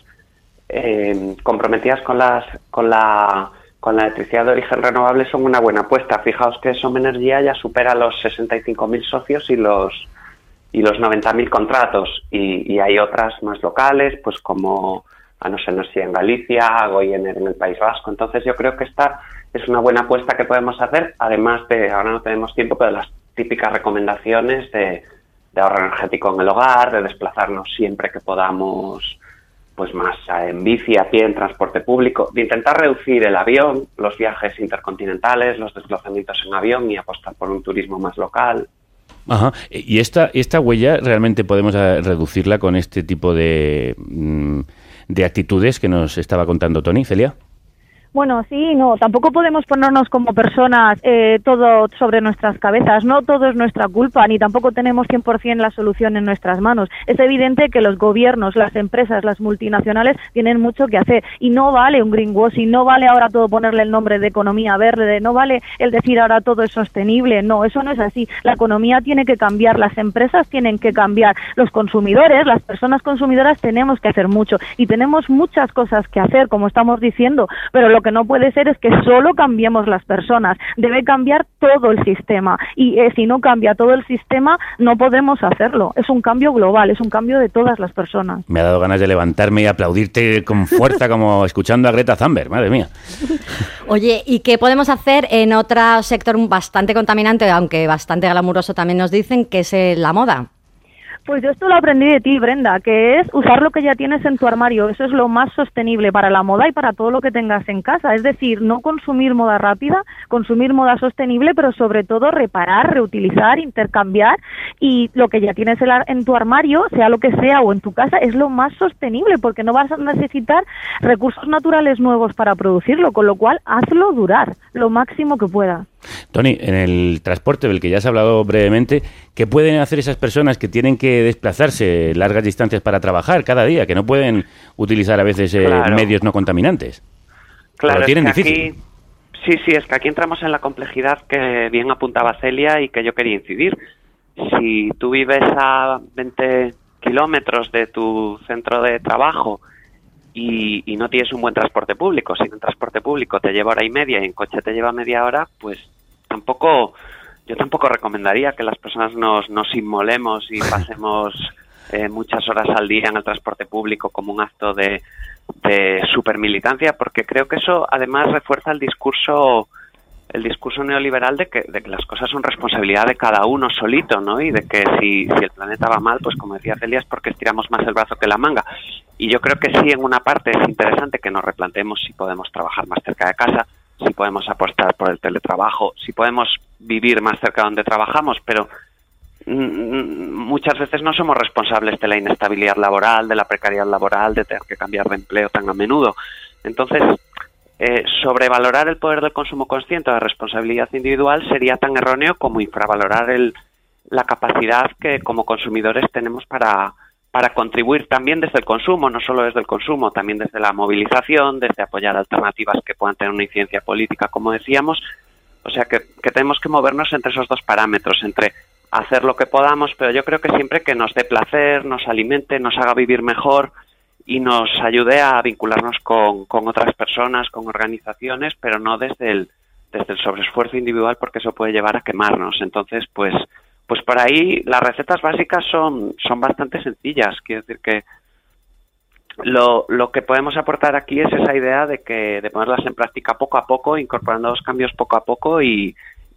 eh, comprometidas con las con la con la electricidad de origen renovable son una buena apuesta. Fijaos que Som Energía ya supera los 65.000 socios y los y los 90.000 contratos y, y hay otras más locales, pues como a no Energía en Galicia, Goyener en el País Vasco. Entonces yo creo que esta es una buena apuesta que podemos hacer, además de, ahora no tenemos tiempo, pero las típicas recomendaciones de, de ahorro energético en el hogar, de desplazarnos siempre que podamos, pues más en bici, a pie, en transporte público, de intentar reducir el avión, los viajes intercontinentales, los desplazamientos en avión y apostar por un turismo más local. Ajá. Y esta, esta huella realmente podemos eh, reducirla con este tipo de, mm, de actitudes que nos estaba contando Tony, Celia. Bueno, sí, no, tampoco podemos ponernos como personas eh, todo sobre nuestras cabezas, no todo es nuestra culpa, ni tampoco tenemos 100% la solución en nuestras manos. Es evidente que los gobiernos, las empresas, las multinacionales tienen mucho que hacer y no vale un greenwashing, no vale ahora todo ponerle el nombre de economía verde, no vale el decir ahora todo es sostenible, no, eso no es así. La economía tiene que cambiar, las empresas tienen que cambiar, los consumidores, las personas consumidoras tenemos que hacer mucho y tenemos muchas cosas que hacer, como estamos diciendo, pero lo que no puede ser es que solo cambiemos las personas, debe cambiar todo el sistema y eh, si no cambia todo el sistema no podemos hacerlo. Es un cambio global, es un cambio de todas las personas. Me ha dado ganas de levantarme y aplaudirte con fuerza como escuchando a Greta Thunberg, madre mía. Oye, ¿y qué podemos hacer en otro sector bastante contaminante, aunque bastante glamuroso también nos dicen, que es eh, la moda? Pues yo esto lo aprendí de ti, Brenda, que es usar lo que ya tienes en tu armario. Eso es lo más sostenible para la moda y para todo lo que tengas en casa. Es decir, no consumir moda rápida, consumir moda sostenible, pero sobre todo reparar, reutilizar, intercambiar y lo que ya tienes en tu armario, sea lo que sea o en tu casa, es lo más sostenible porque no vas a necesitar recursos naturales nuevos para producirlo, con lo cual hazlo durar lo máximo que pueda. Tony, en el transporte del que ya has hablado brevemente, ¿qué pueden hacer esas personas que tienen que desplazarse largas distancias para trabajar cada día, que no pueden utilizar a veces eh, Claro. medios no contaminantes? Claro, lo tienen es que difícil. aquí, sí, sí, es que aquí entramos en la complejidad que bien apuntaba Celia y que yo quería incidir. Si tú vives a 20 kilómetros de tu centro de trabajo y, y no tienes un buen transporte público, si en transporte público te lleva hora y media y en coche te lleva media hora, pues tampoco, yo tampoco recomendaría que las personas nos, nos inmolemos y pasemos eh, muchas horas al día en el transporte público como un acto de, de supermilitancia, porque creo que eso además refuerza el discurso el discurso neoliberal de que, de que las cosas son responsabilidad de cada uno solito, ¿no? Y de que si, si el planeta va mal, pues como decía Celia, es porque estiramos más el brazo que la manga. Y yo creo que sí, en una parte es interesante que nos replanteemos si podemos trabajar más cerca de casa, si podemos apostar por el teletrabajo, si podemos vivir más cerca de donde trabajamos, pero mm, muchas veces no somos responsables de la inestabilidad laboral, de la precariedad laboral, de tener que cambiar de empleo tan a menudo. Entonces, eh, sobrevalorar el poder del consumo consciente o de responsabilidad individual sería tan erróneo como infravalorar el, la capacidad que como consumidores tenemos para, para contribuir también desde el consumo, no solo desde el consumo, también desde la movilización, desde apoyar alternativas que puedan tener una incidencia política, como decíamos. O sea que, que tenemos que movernos entre esos dos parámetros, entre hacer lo que podamos, pero yo creo que siempre que nos dé placer, nos alimente, nos haga vivir mejor y nos ayude a vincularnos con, con otras personas, con organizaciones, pero no desde el, desde el sobreesfuerzo individual porque eso puede llevar a quemarnos. Entonces, pues, pues por ahí las recetas básicas son, son bastante sencillas. Quiero decir que lo, lo que podemos aportar aquí es esa idea de que de ponerlas en práctica poco a poco, incorporando los cambios poco a poco y,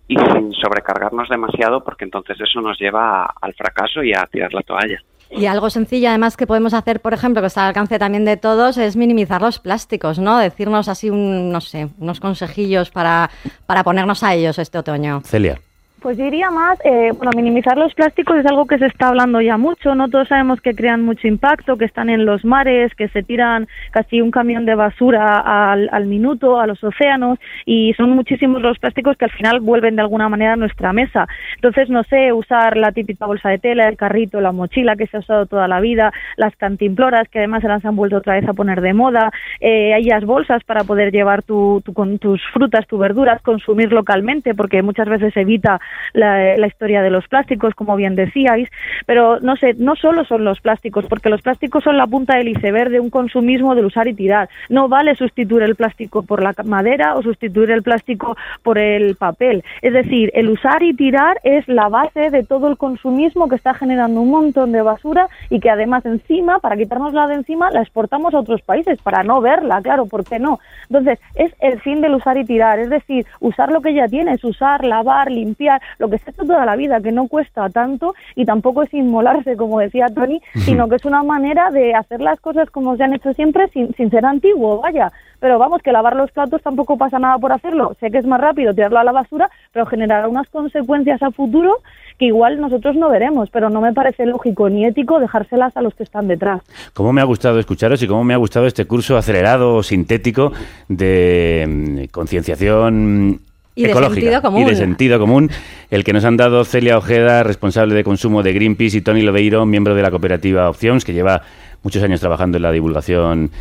y sin sobrecargarnos demasiado, porque entonces eso nos lleva a- al fracaso y a tirar la toalla. Y algo sencillo, además, que podemos hacer, por ejemplo, que está al alcance también de todos, es minimizar los plásticos, ¿no? Decirnos así, un, no sé, unos consejillos para, para ponernos a ellos este otoño. Celia. Pues diría más, eh, bueno, minimizar los plásticos es algo que se está hablando ya mucho, ¿no? Todos sabemos que crean mucho impacto, que están en los mares, que se tiran casi un camión de basura al, al minuto a los océanos y son muchísimos los plásticos que al final vuelven de alguna manera a nuestra mesa. Entonces, no sé, usar la típica bolsa de tela, el carrito, la mochila que se ha usado toda la vida, las cantimploras que además se las han vuelto otra vez a poner de moda, eh, hay las bolsas para poder llevar tu, tu- con tus frutas, tus verduras, consumir localmente, porque muchas veces evita la, la historia de los plásticos, como bien decíais, pero no sé, no solo son los plásticos, porque los plásticos son la punta del iceberg de un consumismo del usar y tirar. No vale sustituir el plástico por la madera o sustituir el plástico por el papel. Es decir, el usar y tirar es la base de todo el consumismo que está generando un montón de basura y que además encima, para quitárnosla de encima, la exportamos a otros países para no verla, claro, ¿por qué no? Entonces, es el fin del usar y tirar, es decir, usar lo que ya tienes, usar, lavar, limpiar, lo que se ha hecho toda la vida, que no cuesta tanto y tampoco es inmolarse, como decía Tony, sino que es una manera de hacer las cosas como se han hecho siempre sin, sin ser antiguo, vaya. Pero vamos, que lavar los platos tampoco pasa nada por hacerlo. Sé que es más rápido tirarlo a la basura, pero generará unas consecuencias a futuro que igual nosotros no veremos, pero no me parece lógico ni ético dejárselas a los que están detrás. Cómo me ha gustado escucharos y cómo me ha gustado este curso acelerado, sintético, de mm, concienciación Y de sentido común. y de sentido común, el que nos han dado Celia Ojeda, responsable de consumo de Greenpeace, y Tony Lodeiro, miembro de la cooperativa Opciones, que lleva muchos años trabajando en la divulgación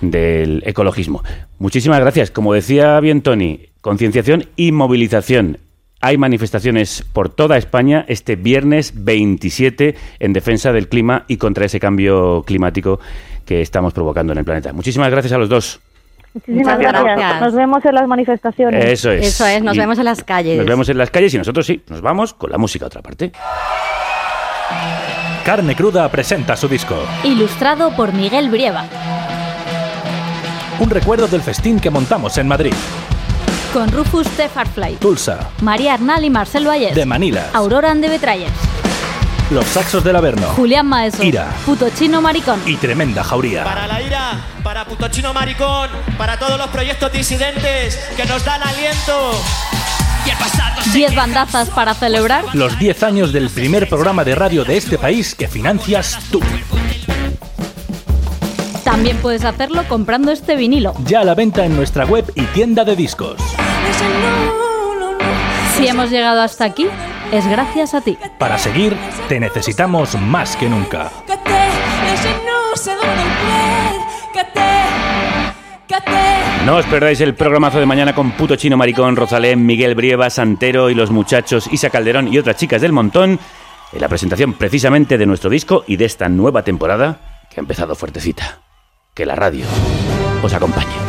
del ecologismo. Muchísimas gracias. Como decía bien Tony, concienciación y movilización. Hay manifestaciones por toda España este viernes 27 en defensa del clima y contra ese cambio climático que estamos provocando en el planeta. Muchísimas gracias a los dos. Muchísimas gracias. gracias. Nos vemos en las manifestaciones. Eso es. Eso es, nos Y vemos en las calles. Nos vemos en las calles y nosotros sí, nos vamos con la música a otra parte. Carne Cruda presenta su disco. Ilustrado por Miguel Brieva. Un recuerdo del festín que montamos en Madrid, Con Rufus de Farfly. Tulsa, María Arnal y Marcel Valles. de Manila, Aurora and the Betrayers. Los Saxos del Averno Julián Maeso. Ira. Puto Chino Maricón. y Tremenda Jauría. Para la ira, para Puto Chino Maricón, para todos los proyectos disidentes que nos dan aliento. Y el pasado se 10 bandazas para celebrar. Los 10 años del primer programa de radio de este país que financias tú. También puedes hacerlo comprando este vinilo. Ya a la venta en nuestra web y tienda de discos. Si hemos llegado hasta aquí, es gracias a ti. Para seguir, te necesitamos más que nunca. No os perdáis el programazo de mañana con Puto Chino Maricón, Rosalén, Miguel Brieva, Santero y los muchachos Isa Calderón y otras chicas del montón en la presentación precisamente de nuestro disco y de esta nueva temporada que ha empezado fuertecita. Que la radio os acompañe.